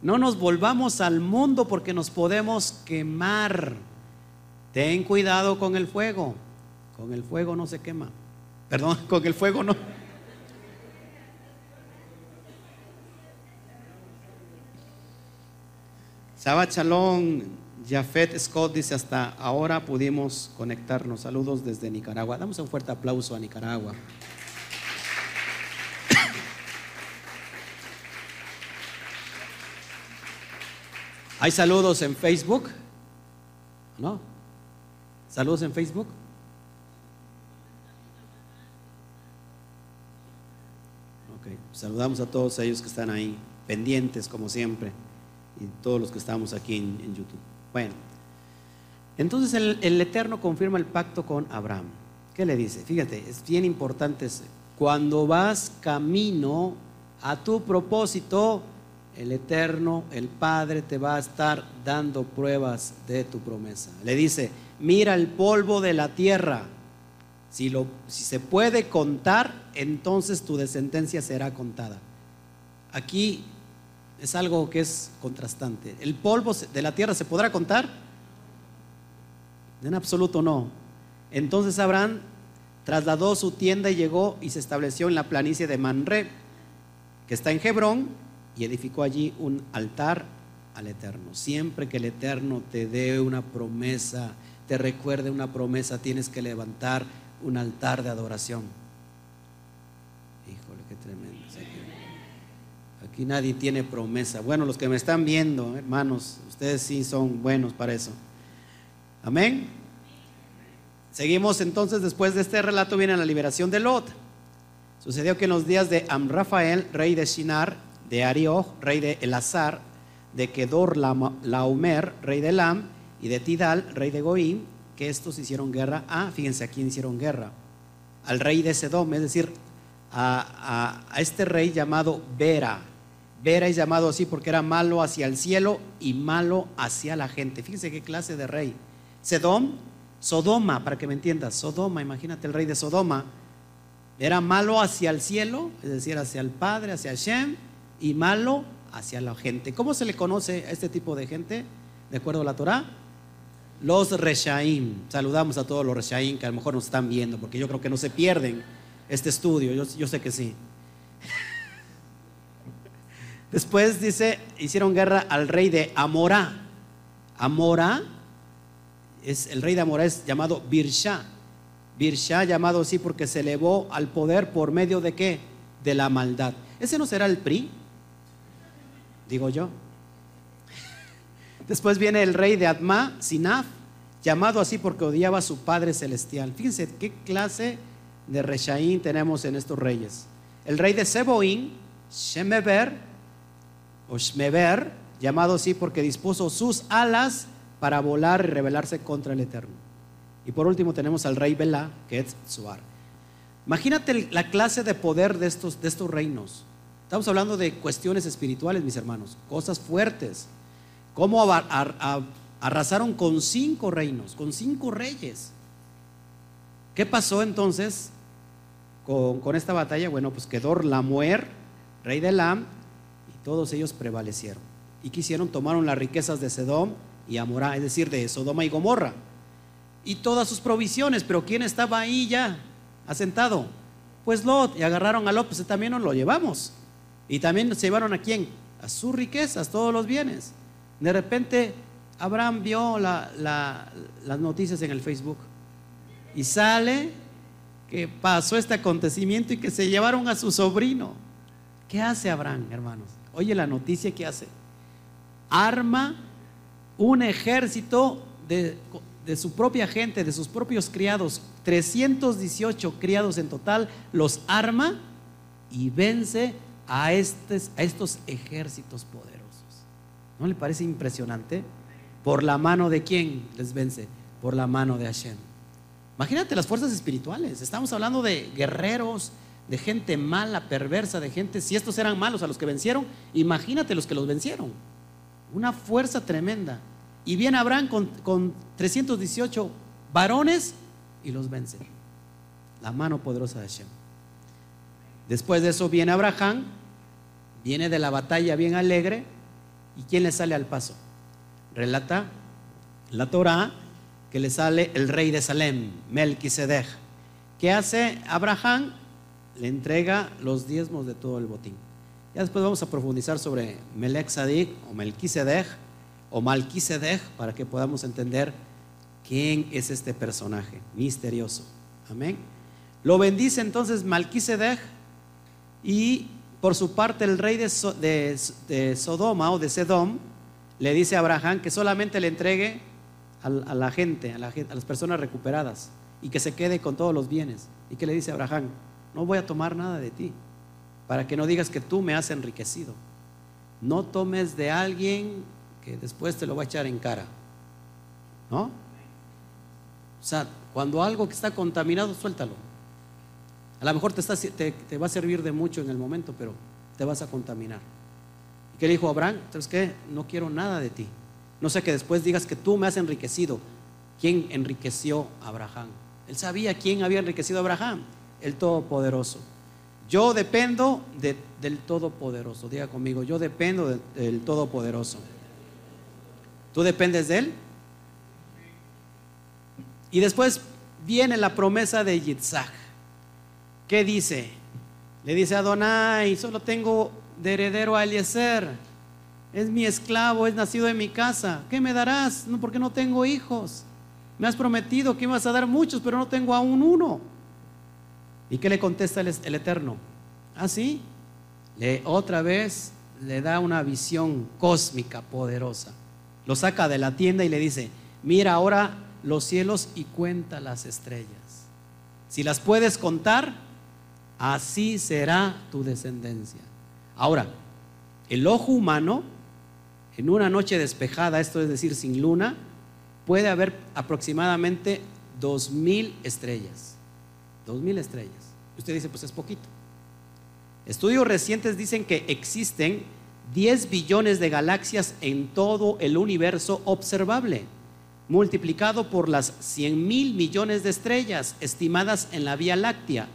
No nos volvamos al mundo porque nos podemos quemar. Ten cuidado con el fuego. Con el fuego no se quema. Perdón, con el fuego no. Shabbat Shalom, Jafet Scott dice hasta ahora pudimos conectarnos. Saludos desde Nicaragua. Damos un fuerte aplauso a Nicaragua. ¿Hay saludos en Facebook? ¿No? ¿Saludos en Facebook? Ok, saludamos a todos ellos que están ahí, pendientes como siempre, y todos los que estamos aquí en, YouTube. Bueno, entonces el, el, Eterno confirma el pacto con Abraham. ¿Qué le dice? Fíjate, es bien importante. Cuando vas camino a tu propósito, el Eterno, el Padre, te va a estar dando pruebas de tu promesa. Le dice, mira el polvo de la tierra. Si, lo, si se puede contar, entonces tu descendencia será contada. Aquí es algo que es contrastante. ¿El polvo de la tierra se podrá contar? En absoluto no. Entonces Abraham trasladó su tienda y llegó y se estableció en la planicie de Manre, que está en Hebrón, y edificó allí un altar al Eterno. Siempre que el Eterno te dé una promesa, te recuerde una promesa, tienes que levantar un altar de adoración. Híjole, qué tremendo. Aquí nadie tiene promesa. Bueno, los que me están viendo, hermanos, ustedes sí son buenos para eso. Amén. Seguimos entonces, después de este relato viene la liberación de Lot. Sucedió que en los días de Amrafael, rey de Shinar, de Arioch, rey de Elazar, de Kedor Laomer, rey de Lam, y de Tidal, rey de Goim, que estos hicieron guerra a, fíjense a quién hicieron guerra, al rey de Sedom, es decir, a, a este rey llamado Vera. Vera es llamado así porque era malo hacia el cielo y malo hacia la gente. Fíjense qué clase de rey. Sedom, Sodoma, para que me entiendas, Sodoma, imagínate el rey de Sodoma, era malo hacia el cielo, es decir, hacia el Padre, hacia Hashem, y malo hacia la gente. ¿Cómo se le conoce a este tipo de gente? De acuerdo a la Torah, los Reshaim. Saludamos a todos los Reshaim que a lo mejor nos están viendo, porque yo creo que no se pierden este estudio, yo, sé que sí. Después dice, hicieron guerra al rey de Amorá. Amorá, es, el rey de Amorá es llamado Birsha. Birsha llamado así porque se elevó al poder por medio de qué? De la maldad. ¿Ese no será el PRI? Digo yo. Después viene el rey de Adma, Sinaf, llamado así porque odiaba a su padre celestial. Fíjense qué clase de Reshaín tenemos en estos reyes. El rey de Seboín, Shemeber, o Shmeber, llamado así porque dispuso sus alas para volar y rebelarse contra el Eterno. Y por último tenemos al rey Belá, que es Suar. Imagínate la clase de poder de estos, de estos reinos. Estamos hablando de cuestiones espirituales, mis hermanos, cosas fuertes. Cómo arrasaron con cinco reinos, con cinco reyes. ¿Qué pasó entonces con, esta batalla? Bueno, pues quedó Lamuer, rey de Lam, todos ellos prevalecieron. ¿Y quisieron? Tomaron las riquezas de Sedom y Amorá, es decir, de Sodoma y Gomorra. Y todas sus provisiones, pero ¿quién estaba ahí ya asentado? Pues Lot, y agarraron a Lot, pues también nos lo llevamos. Y también se llevaron a quién? A sus riquezas, todos los bienes. De repente Abraham vio las noticias en el Facebook y sale que pasó este acontecimiento y que se llevaron a su sobrino. ¿Qué hace Abraham, hermanos? Oye la noticia que hace. Arma un ejército de, su propia gente, de sus propios criados, 318 criados en total, los arma y vence a, estos, ejércitos poderosos. ¿No le parece impresionante? ¿Por la mano de quién les vence? Por la mano de Hashem. Imagínate las fuerzas espirituales. Estamos hablando de guerreros, de gente mala, perversa, de gente, si estos eran malos a los que vencieron, imagínate los que los vencieron. Una fuerza tremenda. Y viene Abraham con, 318 varones y los vence. La mano poderosa de Hashem. Después de eso viene Abraham, viene de la batalla bien alegre. ¿Y quién le sale al paso? Relata la Torah que le sale el rey de Salem, Melquisedec. ¿Qué hace Abraham? le entrega los diezmos de todo el botín. Ya después vamos a profundizar sobre Melech o Melquisedec o Malquisedec para que podamos entender quién es este personaje misterioso. Amén. Lo bendice entonces Malquisedec y por su parte el rey de, Sodoma o de Sedom le dice a Abraham que solamente le entregue a, la gente, a, la, a las personas recuperadas y que se quede con todos los bienes. ¿Y qué le dice Abraham? no voy a tomar nada de ti, para que no digas que tú me has enriquecido. No tomes de alguien que después te lo va a echar en cara. ¿No? O sea, cuando algo que está contaminado, suéltalo. A lo mejor te, va a servir de mucho en el momento, pero te vas a contaminar. ¿Y qué le dijo Abraham? ¿Sabes qué? No quiero nada de ti. No sé que después digas que tú me has enriquecido. ¿Quién enriqueció a Abraham? Él sabía quién había enriquecido a Abraham el Todopoderoso. Yo dependo del Todopoderoso. Diga conmigo, yo dependo del Todopoderoso. ¿Tú dependes de Él? Y después viene la promesa de Yitzhak. ¿Qué dice? Le dice a Adonai, solo tengo de heredero a Eliezer. Es mi esclavo, es nacido en mi casa. ¿Qué me darás? No, porque no tengo hijos. Me has prometido que vas a dar muchos, pero no tengo aún uno. ¿Y qué le contesta el, Eterno? Ah, sí. Le, otra vez le da una visión cósmica poderosa. Lo saca de la tienda y le dice, mira ahora los cielos y cuenta las estrellas. Si las puedes contar, así será tu descendencia. Ahora, el ojo humano, en una noche despejada, esto es decir, sin luna, puede haber aproximadamente dos mil estrellas. Dos mil estrellas. Usted dice, pues es poquito. Estudios recientes dicen que existen 10 billones de galaxias en todo el universo observable, multiplicado por las 100 mil millones de estrellas estimadas en la Vía Láctea,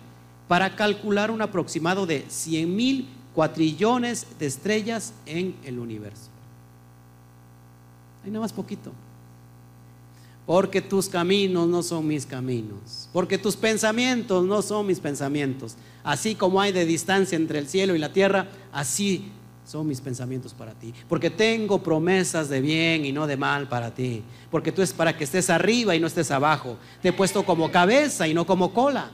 para calcular un aproximado de 100 mil cuatrillones de estrellas en el universo. Hay nada más poquito. Porque tus caminos no son mis caminos. Porque tus pensamientos no son mis pensamientos. Así como hay de distancia entre el cielo y la tierra, así son mis pensamientos para ti. Porque tengo promesas de bien y no de mal para ti. Porque tú es para que estés arriba y no estés abajo. Te he puesto como cabeza y no como cola.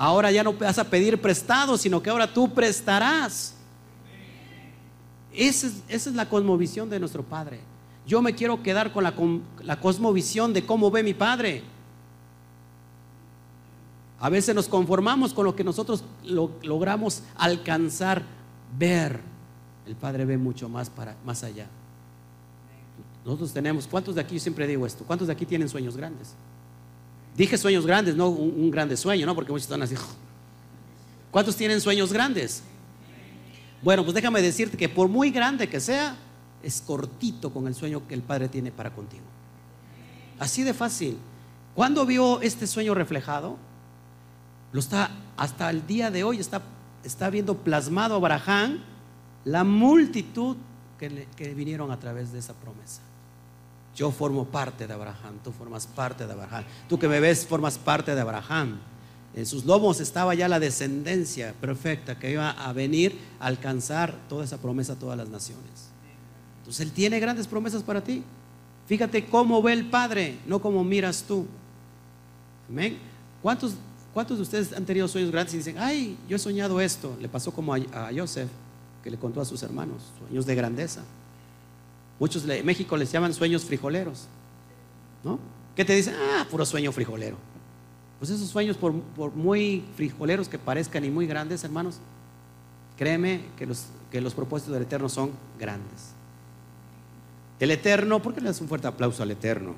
Ahora ya no vas a pedir prestado, sino que ahora tú prestarás. Esa es, la cosmovisión de nuestro Padre. Yo me quiero quedar con la, cosmovisión de cómo ve mi Padre. A veces nos conformamos con lo que nosotros logramos alcanzar, ver. El Padre ve mucho más, para, más allá. Nosotros tenemos, ¿cuántos de aquí, siempre digo esto, cuántos de aquí tienen sueños grandes? Dije sueños grandes, no un, un grande sueño, ¿no? Porque muchos están así. ¿Cuántos tienen sueños grandes? Bueno, pues déjame decirte que por muy grande que sea, es cortito con el sueño que el Padre tiene para contigo. Así de fácil. Cuando vio este sueño reflejado? Lo está, hasta el día de hoy está, está viendo plasmado Abraham la multitud que, que vinieron a través de esa promesa. Yo formo parte de Abraham, tú formas parte de Abraham. Tú que me ves formas parte de Abraham. En sus lomos estaba ya la descendencia perfecta que iba a venir a alcanzar toda esa promesa a todas las naciones. Entonces Él tiene grandes promesas para ti. Fíjate cómo ve el Padre, no como miras tú. Amén. ¿Cuántos, ¿Cuántos de ustedes han tenido sueños grandes y dicen, ay, yo he soñado esto? Le pasó como a, a Joseph, que le contó a sus hermanos, sueños de grandeza. Muchos en México les llaman sueños frijoleros. ¿No? ¿Qué te dicen? Ah, puro sueño frijolero. Pues esos sueños, por, por, muy frijoleros que parezcan y muy grandes, hermanos, créeme que los, que los propósitos del Eterno son grandes. El Eterno, ¿por qué le das un fuerte aplauso al Eterno?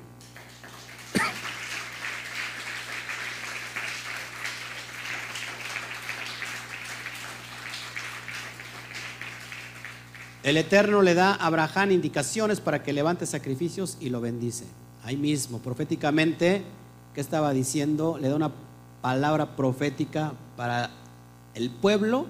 El Eterno le da a Abraham indicaciones para que levante sacrificios y lo bendice. Ahí mismo, proféticamente, ¿qué estaba diciendo? Le da una palabra profética para el pueblo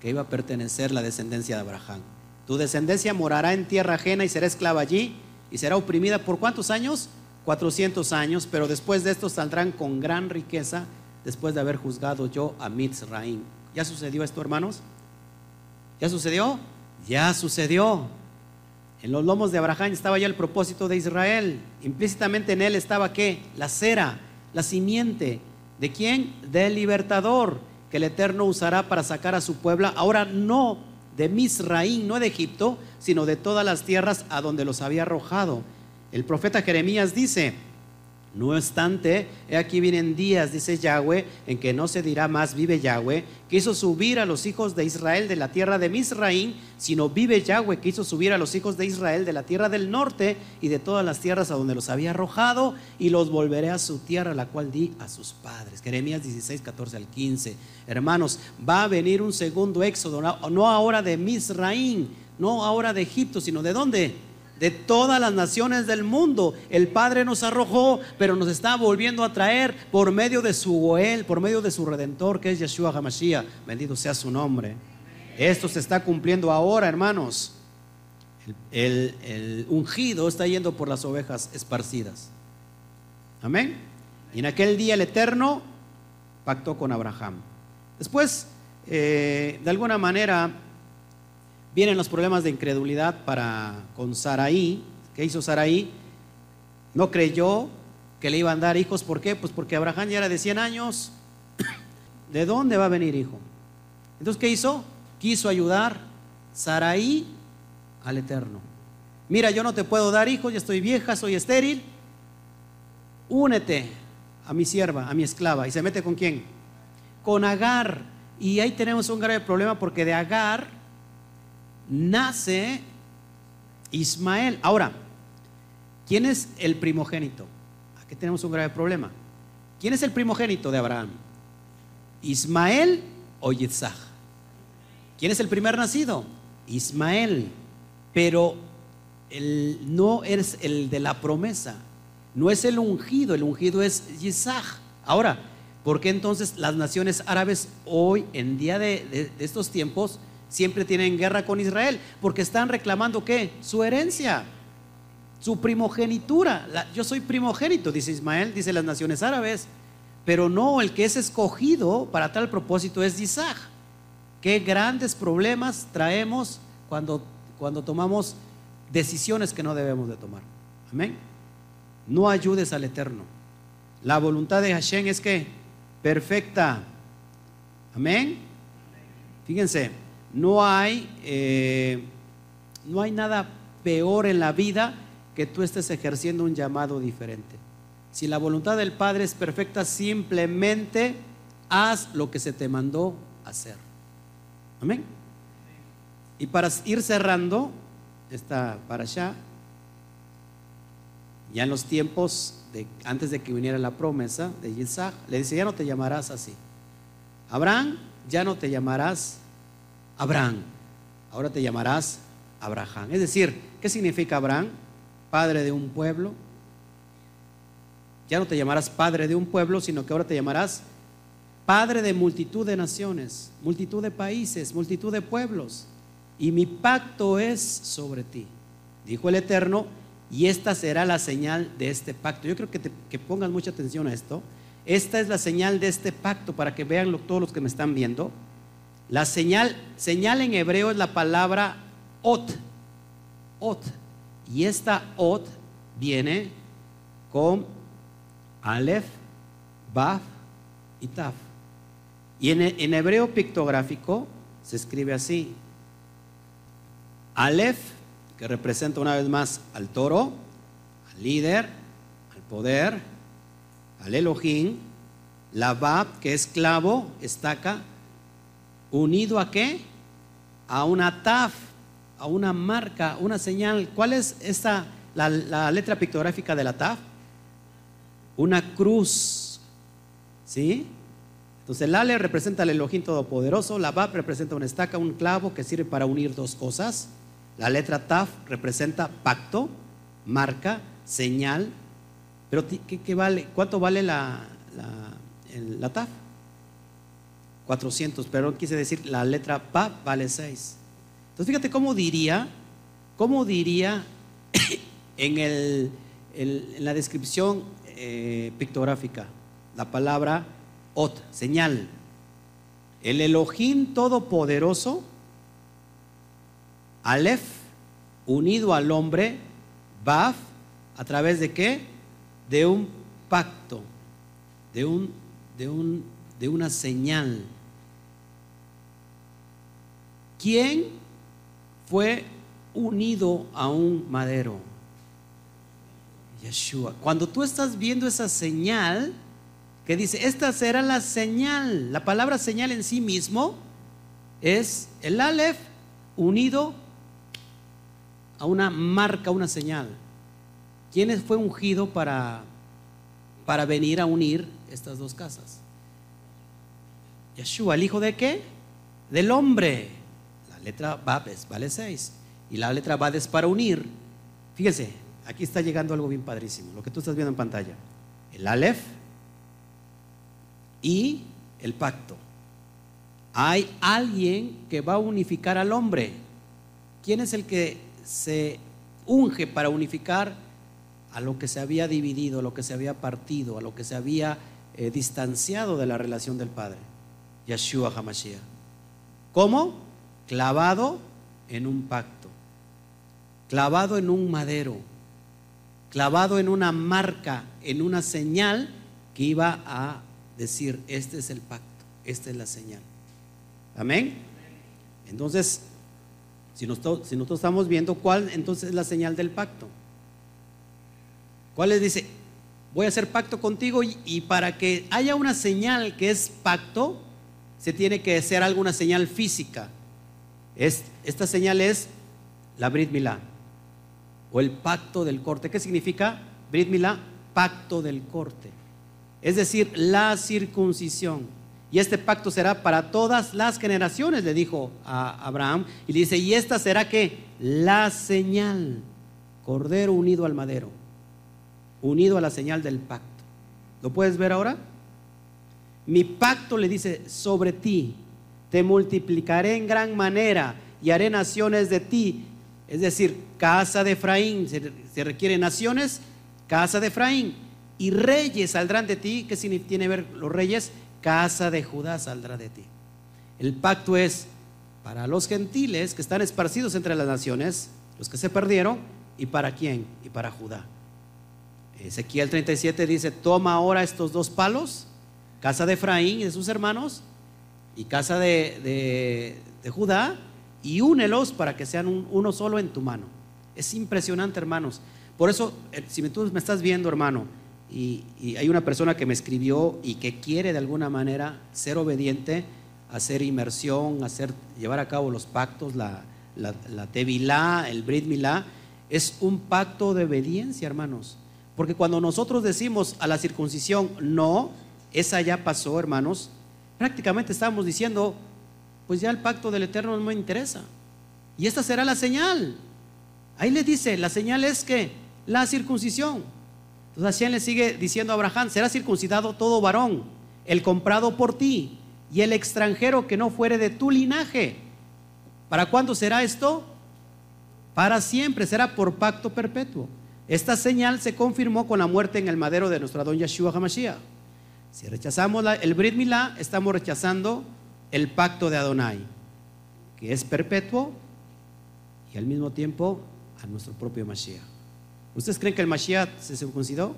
que iba a pertenecer la descendencia de Abraham. Tu descendencia morará en tierra ajena y será esclava allí y será oprimida por cuántos años? 400 años, pero después de esto saldrán con gran riqueza después de haber juzgado yo a Mitzraim. ¿Ya sucedió esto, hermanos? ¿Ya sucedió? Ya sucedió. En los lomos de Abraham estaba ya el propósito de Israel. Implícitamente en él estaba qué? La cera, la simiente. ¿De quién? Del libertador que el Eterno usará para sacar a su pueblo. Ahora no de Misraín, no de Egipto, sino de todas las tierras a donde los había arrojado. El profeta Jeremías dice, no obstante, he aquí vienen días, dice Yahweh, en que no se dirá más vive Yahweh, que hizo subir a los hijos de Israel de la tierra de Misraín, sino vive Yahweh, que hizo subir a los hijos de Israel de la tierra del norte y de todas las tierras a donde los había arrojado, y los volveré a su tierra, la cual di a sus padres. Jeremías 16, 14 al 15. Hermanos, va a venir un segundo éxodo, no ahora de Misraín, no ahora de Egipto, sino de dónde? De todas las naciones del mundo. El Padre nos arrojó, pero nos está volviendo a traer por medio de su Goel, por medio de su Redentor, que es Yeshua HaMashiach. Bendito sea su nombre. Esto se está cumpliendo ahora, hermanos. El, ungido está yendo por las ovejas esparcidas. Amén. Y en aquel día el Eterno pactó con Abraham. Después, eh, de alguna manera, Vienen los problemas de incredulidad para con Saraí. ¿Qué hizo Saraí? No creyó que le iban a dar hijos. ¿Por qué? Pues porque Abraham ya era de 100 años. ¿De dónde va a venir hijo? Entonces, ¿qué hizo? Quiso ayudar Saraí al Eterno. Mira, yo no te puedo dar hijos, ya estoy vieja, soy estéril. Únete a mi sierva, a mi esclava. ¿Y se mete con quién? Con Agar. Y ahí tenemos un grave problema porque de Agar nace Ismael. Ahora, ¿Quién es el primogénito? Aquí tenemos un grave problema. ¿Quién es el primogénito de Abraham? ¿Ismael o Yitzhak? ¿Quién es el primer nacido? Ismael. Pero no es el de la promesa, no es el ungido, el ungido es Yitzhak. Ahora, ¿por qué entonces las naciones árabes hoy, en día de, de estos tiempos, siempre tienen guerra con Israel? Porque están reclamando qué? Su herencia su primogenitura. yo soy primogénito, dice Ismael, dice las naciones árabes, pero no, el que es escogido para tal propósito es Isaac. Qué grandes problemas traemos cuando, cuando tomamos decisiones que no debemos de tomar. Amén. No ayudes al Eterno. La voluntad de Hashem es que perfecta. Amén. Fíjense, no hay, eh, no hay nada peor en la vida que tú estés ejerciendo un llamado diferente. Si la voluntad del Padre es perfecta, simplemente haz lo que se te mandó hacer. Amén. Y para ir cerrando esta para allá, ya en los tiempos de, antes de que viniera la promesa de Isaac, le dice, ya no te llamarás así. Abraham, ya no te llamarás Abraham, ahora te llamarás Abraham. Es decir, ¿qué significa Abraham? padre de un pueblo. Ya no te llamarás padre de un pueblo, sino que ahora te llamarás padre de multitud de naciones, multitud de países, multitud de pueblos. Y mi pacto es sobre ti, dijo el Eterno, y esta será la señal de este pacto. Yo creo que, que pongan mucha atención a esto. Esta es la señal de este pacto para que vean todos los que me están viendo. La señal, señal en hebreo es la palabra ot. Ot y esta ot viene con Aleph, Baf y Taf. Y en, hebreo pictográfico se escribe así. Aleph, que representa una vez más al toro, al líder, al poder, al Elohim. La Bab, que es clavo, estaca, unido a qué? A una Taf, a una marca, una señal. ¿Cuál es esta, la, letra pictográfica de la TAF? Una cruz. ¿Sí? Entonces el Ale representa el Elohim Todopoderoso, la Bab representa una estaca, un clavo que sirve para unir dos cosas. La letra Taf representa pacto, marca, señal. Pero ¿qué, vale? ¿cuánto vale la, la, la TAF? 400, pero quise decir la letra PA vale 6. Entonces fíjate cómo diría, cómo diría en, el, en la descripción eh, pictográfica la palabra ot, señal. El Elohim Todopoderoso, Aleph, unido al hombre, Baf, a través de qué? De un pacto, de, un, de, un, de una señal. ¿Quién fue unido a un madero. Yeshua. Cuando tú estás viendo esa señal, que dice, esta será la señal, la palabra señal en sí mismo es el Aleph unido a una marca, una señal. ¿Quién fue ungido para, para venir a unir estas dos casas? Yeshua, ¿el hijo de qué? Del hombre letra Bab vale 6 y la letra Bad es para unir. Fíjense, aquí está llegando algo bien padrísimo, lo que tú estás viendo en pantalla. El Aleph y el pacto. Hay alguien que va a unificar al hombre. ¿Quién es el que se unge para unificar a lo que se había dividido, a lo que se había partido, a lo que se había eh, distanciado de la relación del Padre? Yeshua HaMashiach. ¿Cómo? Clavado en un pacto, clavado en un madero, clavado en una marca, en una señal que iba a decir, este es el pacto, esta es la señal. Amén. Entonces, si nosotros, estamos viendo cuál entonces es la señal del pacto, cuál les dice, voy a hacer pacto contigo y, y, para que haya una señal que es pacto, se tiene que hacer alguna señal física esta señal es la Brit Milá o el pacto del corte. ¿Qué significa? Brit Milá, pacto del corte. Es decir, la circuncisión. Y este pacto será para todas las generaciones, le dijo a Abraham. Y le dice, y esta será que la señal, cordero unido al madero, unido a la señal del pacto. ¿Lo puedes ver ahora? Mi pacto le dice, sobre ti, te multiplicaré en gran manera y haré naciones de ti. Es decir, casa de Efraín, se, requieren naciones, casa de Efraín. Y reyes saldrán de ti. ¿Qué tiene que ver los reyes? casa de Judá saldrá de ti. El pacto es para los gentiles que están esparcidos entre las naciones, los que se perdieron, y para quién? Y para Judá. Ezequiel 37 dice, toma ahora estos dos palos, casa de Efraín y de sus hermanos, y casa de, Judá, y únelos para que sean uno solo en tu mano. Es impresionante, hermanos. Por eso, eh, si tú me estás viendo, hermano, y, hay una persona que me escribió y que quiere de alguna manera ser obediente, hacer inmersión, hacer, llevar a cabo los pactos, la, la, tevilá, el brit milá, es un pacto de obediencia, hermanos. Porque cuando nosotros decimos a la circuncisión no, esa ya pasó, hermanos, prácticamente estamos diciendo, pues ya el pacto del Eterno no me interesa. Y esta será la señal. Ahí le dice, la señal es que la circuncisión. Entonces Hashem le sigue diciendo a Abraham, será circuncidado todo varón, el comprado por ti y el extranjero que no fuere de tu linaje. ¿Para cuándo será esto? Para siempre, será por pacto perpetuo. Esta señal se confirmó con la muerte en el madero de nuestro don Yeshua HaMashiach. Si rechazamos el Brit Milá, estamos rechazando el pacto de Adonai, que es perpetuo y al mismo tiempo a nuestro propio Mashiach. ¿Ustedes creen que el Mashiach se circuncidó?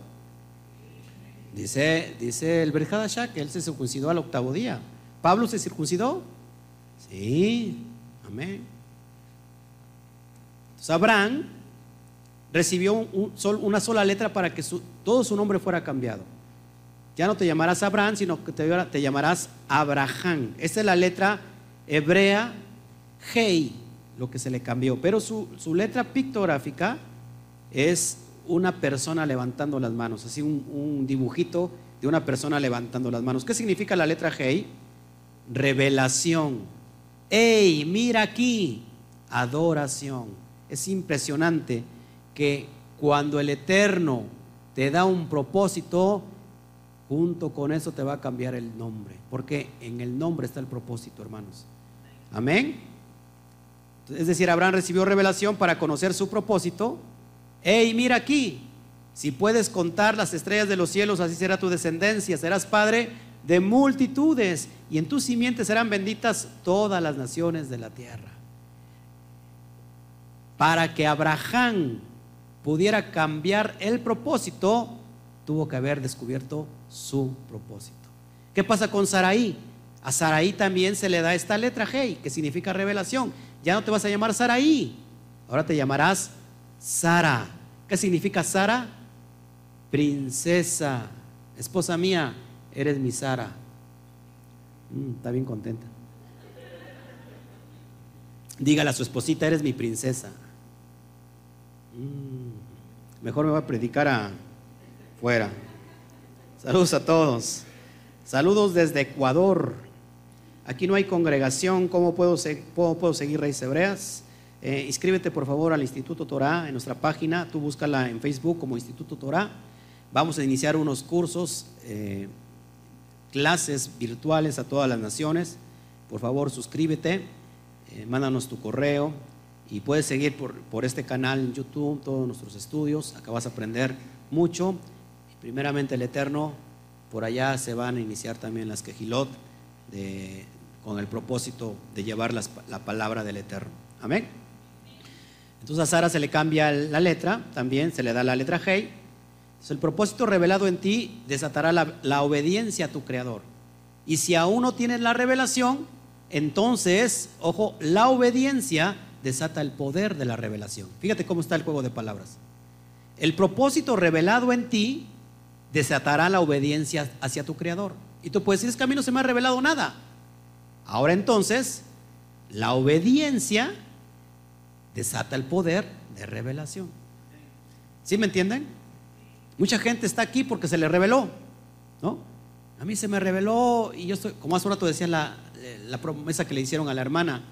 Dice, dice el Berhadashah que él se circuncidó al octavo día. ¿Pablo se circuncidó? Sí, amén. Entonces Abraham recibió una sola letra para que todo su nombre fuera cambiado. Ya no te llamarás Abraham, sino que te, llamarás Abraham. Esa es la letra hebrea Hei, lo que se le cambió. Pero su, letra pictográfica es una persona levantando las manos, así un, dibujito de una persona levantando las manos. ¿Qué significa la letra G? Revelación. ¡Ey, mira aquí! Adoración. Es impresionante que cuando el Eterno te da un propósito, junto con eso te va a cambiar el nombre. Porque en el nombre está el propósito, hermanos. Amén. Es decir, Abraham recibió revelación para conocer su propósito hey, mira aquí, si puedes contar las estrellas de los cielos, así será tu descendencia, serás padre de multitudes y en tu simiente serán benditas todas las naciones de la tierra. Para que Abraham pudiera cambiar el propósito, tuvo que haber descubierto su propósito. ¿Qué pasa con Saraí? A Saraí también se le da esta letra G, que significa revelación. Ya no te vas a llamar Saraí, ahora te llamarás Sara. ¿Qué significa Sara? Princesa. Esposa mía, eres mi Sara. Mm, está bien contenta. Dígale a su esposita, eres mi princesa. Mm, mejor me voy a predicar afuera. Saludos a todos. Saludos desde Ecuador. Aquí no hay congregación. ¿Cómo puedo, puedo seguir Reyes Hebreas? Eh, inscríbete por favor al Instituto Torah en nuestra página, tú búscala en Facebook como Instituto Torah. Vamos a iniciar unos cursos, eh, clases virtuales a todas las naciones. Por favor, suscríbete, eh, mándanos tu correo y puedes seguir por, por, este canal en YouTube todos nuestros estudios. Acá vas a aprender mucho. Primeramente el Eterno, por allá se van a iniciar también las quejilot con el propósito de llevar la palabra del Eterno. Amén. Entonces a Sara se le cambia la letra, también se le da la letra Hey. Entonces el propósito revelado en ti desatará la, obediencia a tu creador. Y si aún no tienes la revelación, entonces, ojo, la obediencia desata el poder de la revelación. Fíjate cómo está el juego de palabras. El propósito revelado en ti desatará la obediencia hacia tu creador. Y tú puedes decir, es que a mí no se me ha revelado nada. Ahora entonces, la obediencia desata el poder de revelación. ¿Sí me entienden? Mucha gente está aquí porque se le reveló, ¿no? A mí se me reveló y yo estoy, como hace un rato decía la, la promesa que le hicieron a la hermana,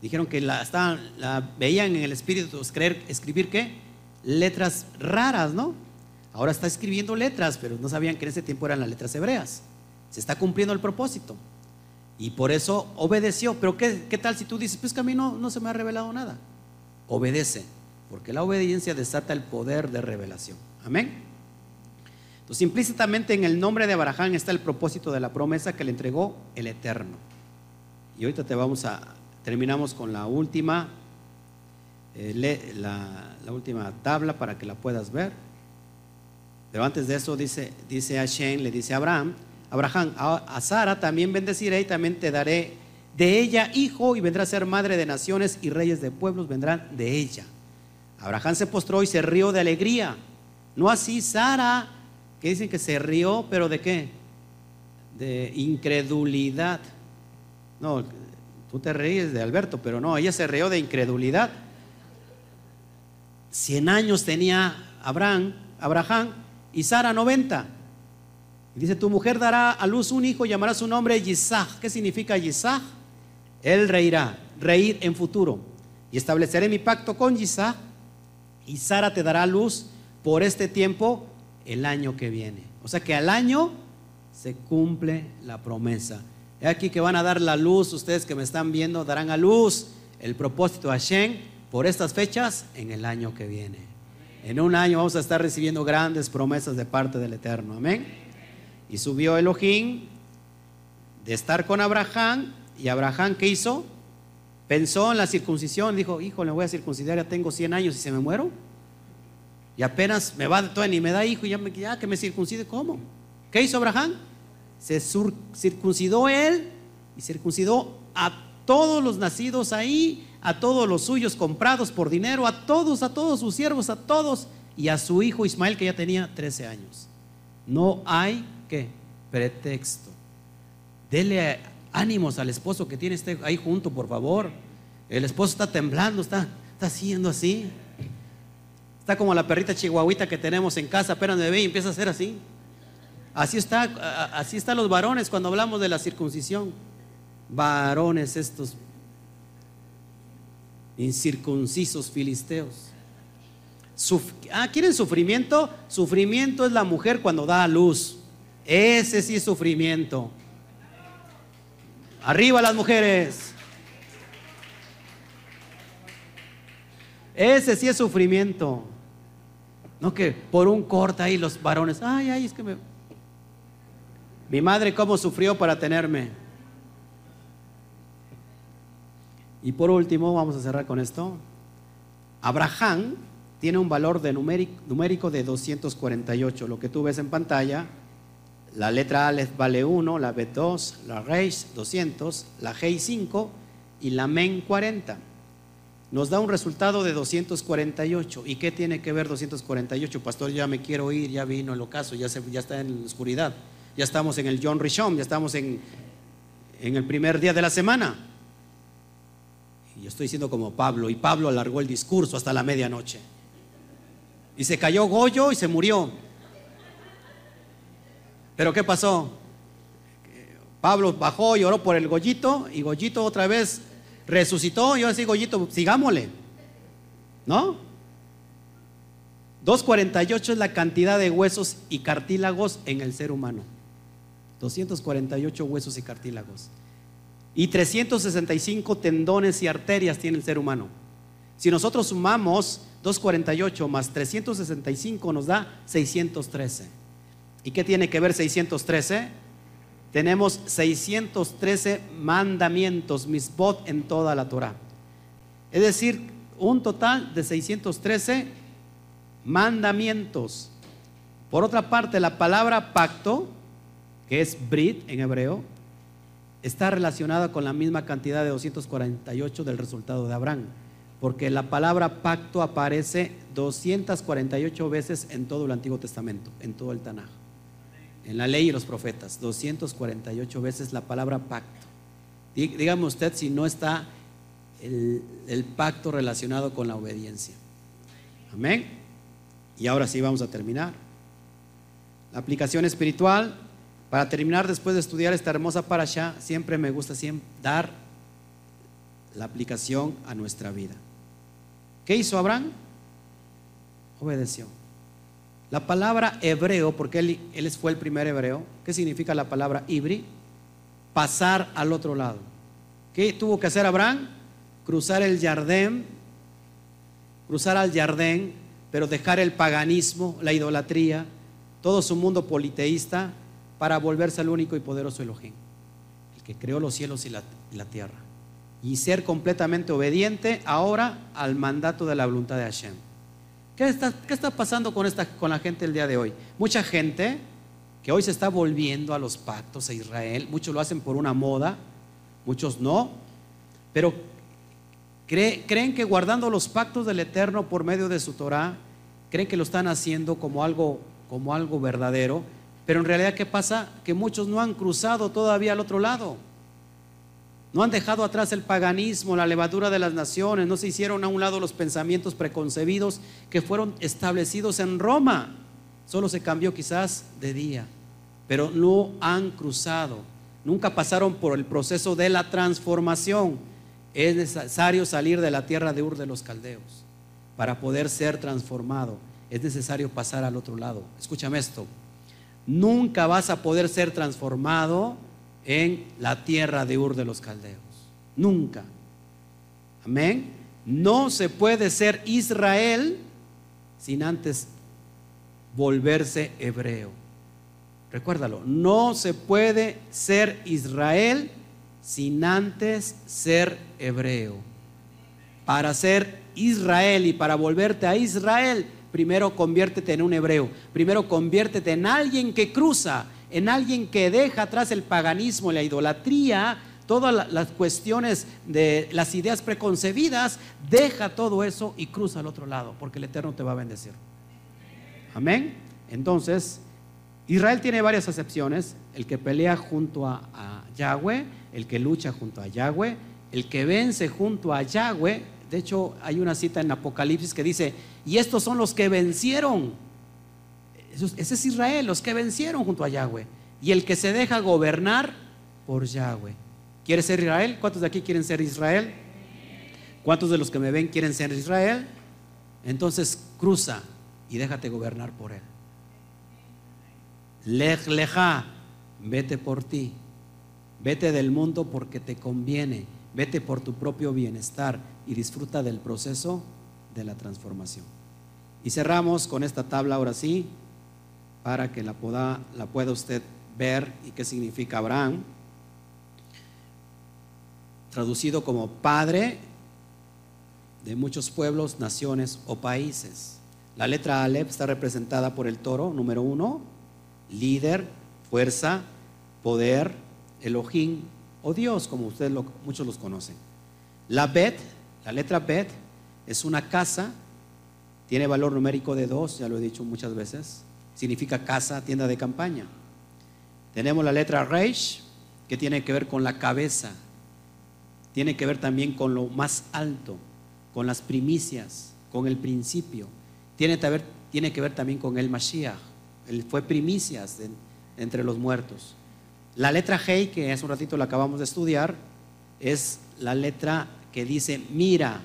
dijeron que la, estaban, la veían en el espíritu creer, escribir qué? Letras raras, ¿no? Ahora está escribiendo letras, pero no sabían que en ese tiempo eran las letras hebreas. Se está cumpliendo el propósito. Y por eso obedeció. Pero ¿qué, qué tal si tú dices, pues que a mí no, no se me ha revelado nada? Obedece, porque la obediencia desata el poder de revelación. Amén. Entonces, implícitamente en el nombre de Abraham está el propósito de la promesa que le entregó el Eterno. Y ahorita te vamos a, terminamos con la última, eh, la, última tabla para que la puedas ver. Pero antes de eso dice, dice a Shen, le dice a Abraham, Abraham, a, Sara también bendeciré y también te daré de ella hijo y vendrá a ser madre de naciones y reyes de pueblos vendrán de ella. Abraham se postró y se rió de alegría. No así Sara, que dicen que se rió, pero ¿de qué? De incredulidad. No, tú te reíes de Alberto, pero no, ella se rió de incredulidad. Cien años tenía Abraham, Abraham y Sara 90. dice, tu mujer dará a luz un hijo, llamará su nombre Yisach. ¿Qué significa Yisach? Él reirá, reír en futuro. Y estableceré mi pacto con Yisach y Sara te dará luz por este tiempo el año que viene. O sea que al año se cumple la promesa. He aquí que van a dar la luz, ustedes que me están viendo, darán a luz el propósito de Hashem por estas fechas en el año que viene. En un año vamos a estar recibiendo grandes promesas de parte del Eterno. Amén. Y subió Elohim de estar con Abraham. ¿Y Abraham qué hizo? Pensó en la circuncisión. Dijo, hijo, le voy a circuncidar, ya tengo 100 años y se me muero. Y apenas me va de todo y me da hijo y ya, me, ya que me circuncide, ¿cómo? ¿Qué hizo Abraham? Se circuncidó él y circuncidó a todos los nacidos ahí, a todos los suyos comprados por dinero, a todos, a todos sus siervos, a todos, y a su hijo Ismael que ya tenía 13 años. No hay que pretexto. Dele ánimos al esposo que tiene este ahí junto, por favor. El esposo está temblando, está, está haciendo así. Está como la perrita chihuahuita que tenemos en casa, apenas me ve y empieza a hacer así. Así está, así están los varones cuando hablamos de la circuncisión. Varones estos incircuncisos filisteos. ah, ¿quieren sufrimiento? Sufrimiento es la mujer cuando da a luz. Ese sí es sufrimiento. Arriba las mujeres. Ese sí es sufrimiento. No que por un corte ahí los varones, ay, ay, es que me... Mi madre cómo sufrió para tenerme. Y por último, vamos a cerrar con esto. Abraham tiene un valor de numérico, de 248. Lo que tú ves en pantalla, la letra A vale 1, la B 2, la Reish 200, la G 5 y la Men 40 nos da un resultado de 248. ¿Y qué tiene que ver 248? Pastor, ya me quiero ir, ya vino el ocaso, ya, se, ya está en la oscuridad. Ya estamos en el John Rishon, ya estamos en el primer día de la semana. Y yo estoy diciendo como Pablo, y Pablo alargó el discurso hasta la medianoche. Y se cayó Goyo y se murió. Pero ¿qué pasó? Pablo bajó y oró por el Goyito y Goyito otra vez resucitó, yo así, Goyito, sigámosle. ¿No? 248 es la cantidad de huesos y cartílagos en el ser humano. 248 huesos y cartílagos. Y 365 tendones y arterias tiene el ser humano. Si nosotros sumamos 248 más 365 nos da 613. ¿Y qué tiene que ver 613? tenemos 613 mandamientos, misbot, en toda la Torah. Es decir, un total de 613 mandamientos. Por otra parte, la palabra pacto, que es brit en hebreo, está relacionada con la misma cantidad de 248 del resultado de Abraham, porque la palabra pacto aparece 248 veces en todo el Antiguo Testamento, en todo el Tanaj en la ley y los profetas, 248 veces la palabra pacto. Dígame usted si no está el, pacto relacionado con la obediencia. Amén. Y ahora sí vamos a terminar. La aplicación espiritual, para terminar después de estudiar esta hermosa parasha, siempre me gusta dar la aplicación a nuestra vida. ¿Qué hizo Abraham? Obedeció. La palabra hebreo, porque él, él fue el primer hebreo, ¿qué significa la palabra ibri? Pasar al otro lado. ¿Qué tuvo que hacer Abraham? Cruzar el Jardín, cruzar al Jardín, pero dejar el paganismo, la idolatría, todo su mundo politeísta, para volverse al único y poderoso Elohim, el que creó los cielos y la, tierra y ser completamente obediente ahora al mandato de la voluntad de Hashem. ¿Qué está, pasando con, esta, con la gente el día de hoy? Mucha gente que hoy se está volviendo a los pactos a Israel, muchos lo hacen por una moda, muchos no, pero creen que guardando los pactos del Eterno por medio de su Torah, creen que lo están haciendo como algo verdadero, pero en realidad ¿qué pasa? Que muchos no han cruzado todavía al otro lado. No han dejado atrás el paganismo, la levadura de las naciones, no se hicieron a un lado los pensamientos preconcebidos que fueron establecidos en Roma. Solo se cambió quizás de día, pero no han cruzado, nunca pasaron por el proceso de la transformación. Es necesario salir de la tierra de Ur de los Caldeos para poder ser transformado. Es necesario pasar al otro lado. Escúchame esto. Nunca vas a poder ser transformado en la tierra de Ur de los Caldeos. Nunca. Amén. No se puede ser Israel sin antes volverse hebreo. Recuérdalo, no se puede ser Israel sin antes ser hebreo. Para ser Israel y para volverte a Israel, primero conviértete en un hebreo. Primero conviértete en alguien que cruza en alguien que deja atrás el paganismo, la idolatría, todas las cuestiones de las ideas preconcebidas, deja todo eso y cruza al otro lado, porque el Eterno te va a bendecir. Amén. Entonces, Israel tiene varias excepciones, el que pelea junto a, a Yahweh, el que lucha junto a Yahweh, el que vence junto a Yahweh. De hecho, hay una cita en Apocalipsis que dice, y estos son los que vencieron ese es Israel, los que vencieron junto a Yahweh. Y el que se deja gobernar por Yahweh. ¿Quiere ser Israel? ¿Cuántos de aquí quieren ser Israel? ¿Cuántos de los que me ven quieren ser Israel? Entonces cruza y déjate gobernar por él. Lej leja, vete por ti. Vete del mundo porque te conviene. Vete por tu propio bienestar y disfruta del proceso de la transformación. Y cerramos con esta tabla ahora sí para que la pueda, la pueda usted ver y qué significa Abraham. Traducido como padre de muchos pueblos, naciones o países. La letra Aleph está representada por el toro, número uno, líder, fuerza, poder, Elohim o Dios, como ustedes muchos los conocen. La Bet, la letra Bet, es una casa, tiene valor numérico de dos, ya lo he dicho muchas veces significa casa, tienda de campaña. Tenemos la letra Reish, que tiene que ver con la cabeza, tiene que ver también con lo más alto, con las primicias, con el principio. Tiene que ver, tiene que ver también con el Mashiach. Él fue primicias entre los muertos. La letra Hei, que hace un ratito la acabamos de estudiar, es la letra que dice, mira,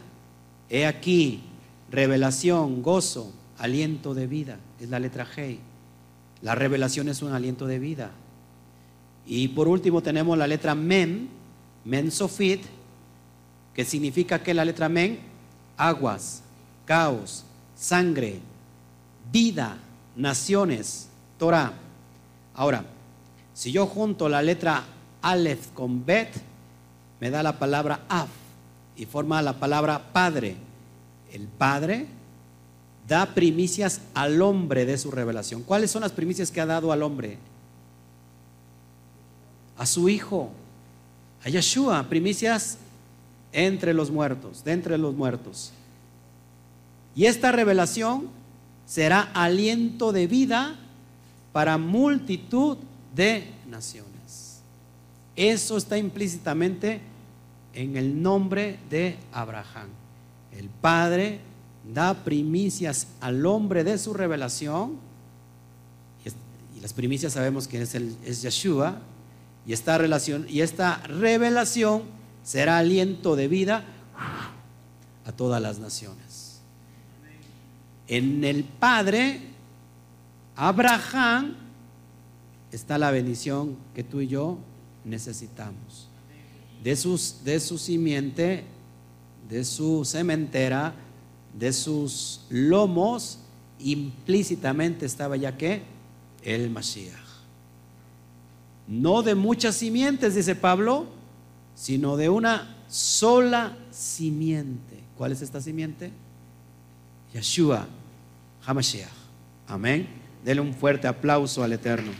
he aquí, revelación, gozo, aliento de vida, es la letra G. La revelación es un aliento de vida. Y por último tenemos la letra Men, Men Sofit, que significa que la letra Men, aguas, caos, sangre, vida, naciones, Torah. Ahora, si yo junto la letra Aleph con Bet, me da la palabra Af y forma la palabra Padre. El Padre da primicias al hombre de su revelación. ¿Cuáles son las primicias que ha dado al hombre? A su hijo, a Yeshua, primicias entre los muertos, de entre los muertos. Y esta revelación será aliento de vida para multitud de naciones. Eso está implícitamente en el nombre de Abraham, el padre da primicias al hombre de su revelación, y las primicias sabemos que es, el, es Yeshua, y esta, relación, y esta revelación será aliento de vida a todas las naciones. En el Padre, Abraham, está la bendición que tú y yo necesitamos. De, sus, de su simiente, de su cementera, de sus lomos, implícitamente estaba ya que el Mashiach. No de muchas simientes, dice Pablo, sino de una sola simiente. ¿Cuál es esta simiente? Yeshua HaMashiach. Amén. Dele un fuerte aplauso al Eterno.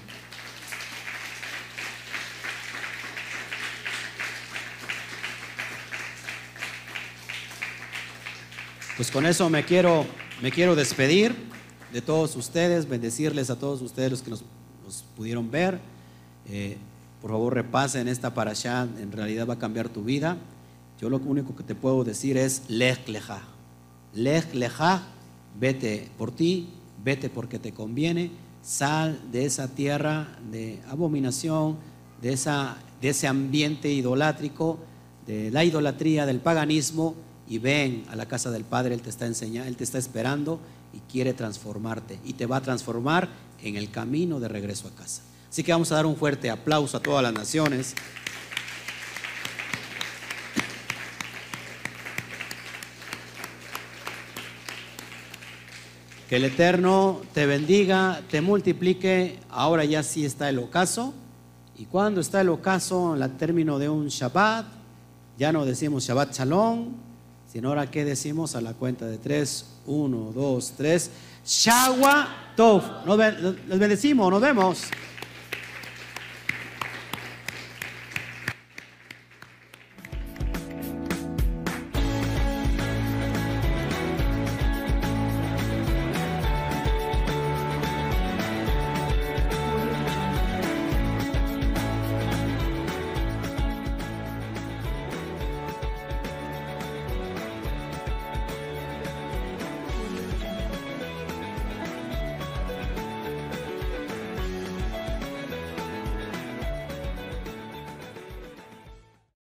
Pues con eso me quiero, me quiero despedir de todos ustedes, bendecirles a todos ustedes los que nos, pudieron ver. Eh, por favor, repasen esta para allá, en realidad va a cambiar tu vida. Yo lo único que te puedo decir es lech leja. Lech leja, vete por ti, vete porque te conviene, sal de esa tierra de abominación, de, esa, de ese ambiente idolátrico, de la idolatría, del paganismo y ven a la casa del Padre, Él te está enseñando, Él te está esperando y quiere transformarte y te va a transformar en el camino de regreso a casa. Así que vamos a dar un fuerte aplauso a todas las naciones. Que el Eterno te bendiga, te multiplique. Ahora ya sí está el ocaso. Y cuando está el ocaso, al término de un Shabbat, ya no decimos Shabbat Shalom, sino ahora que decimos a la cuenta de tres, uno, dos, tres, Shawa Tov. Nos bendecimos, nos vemos.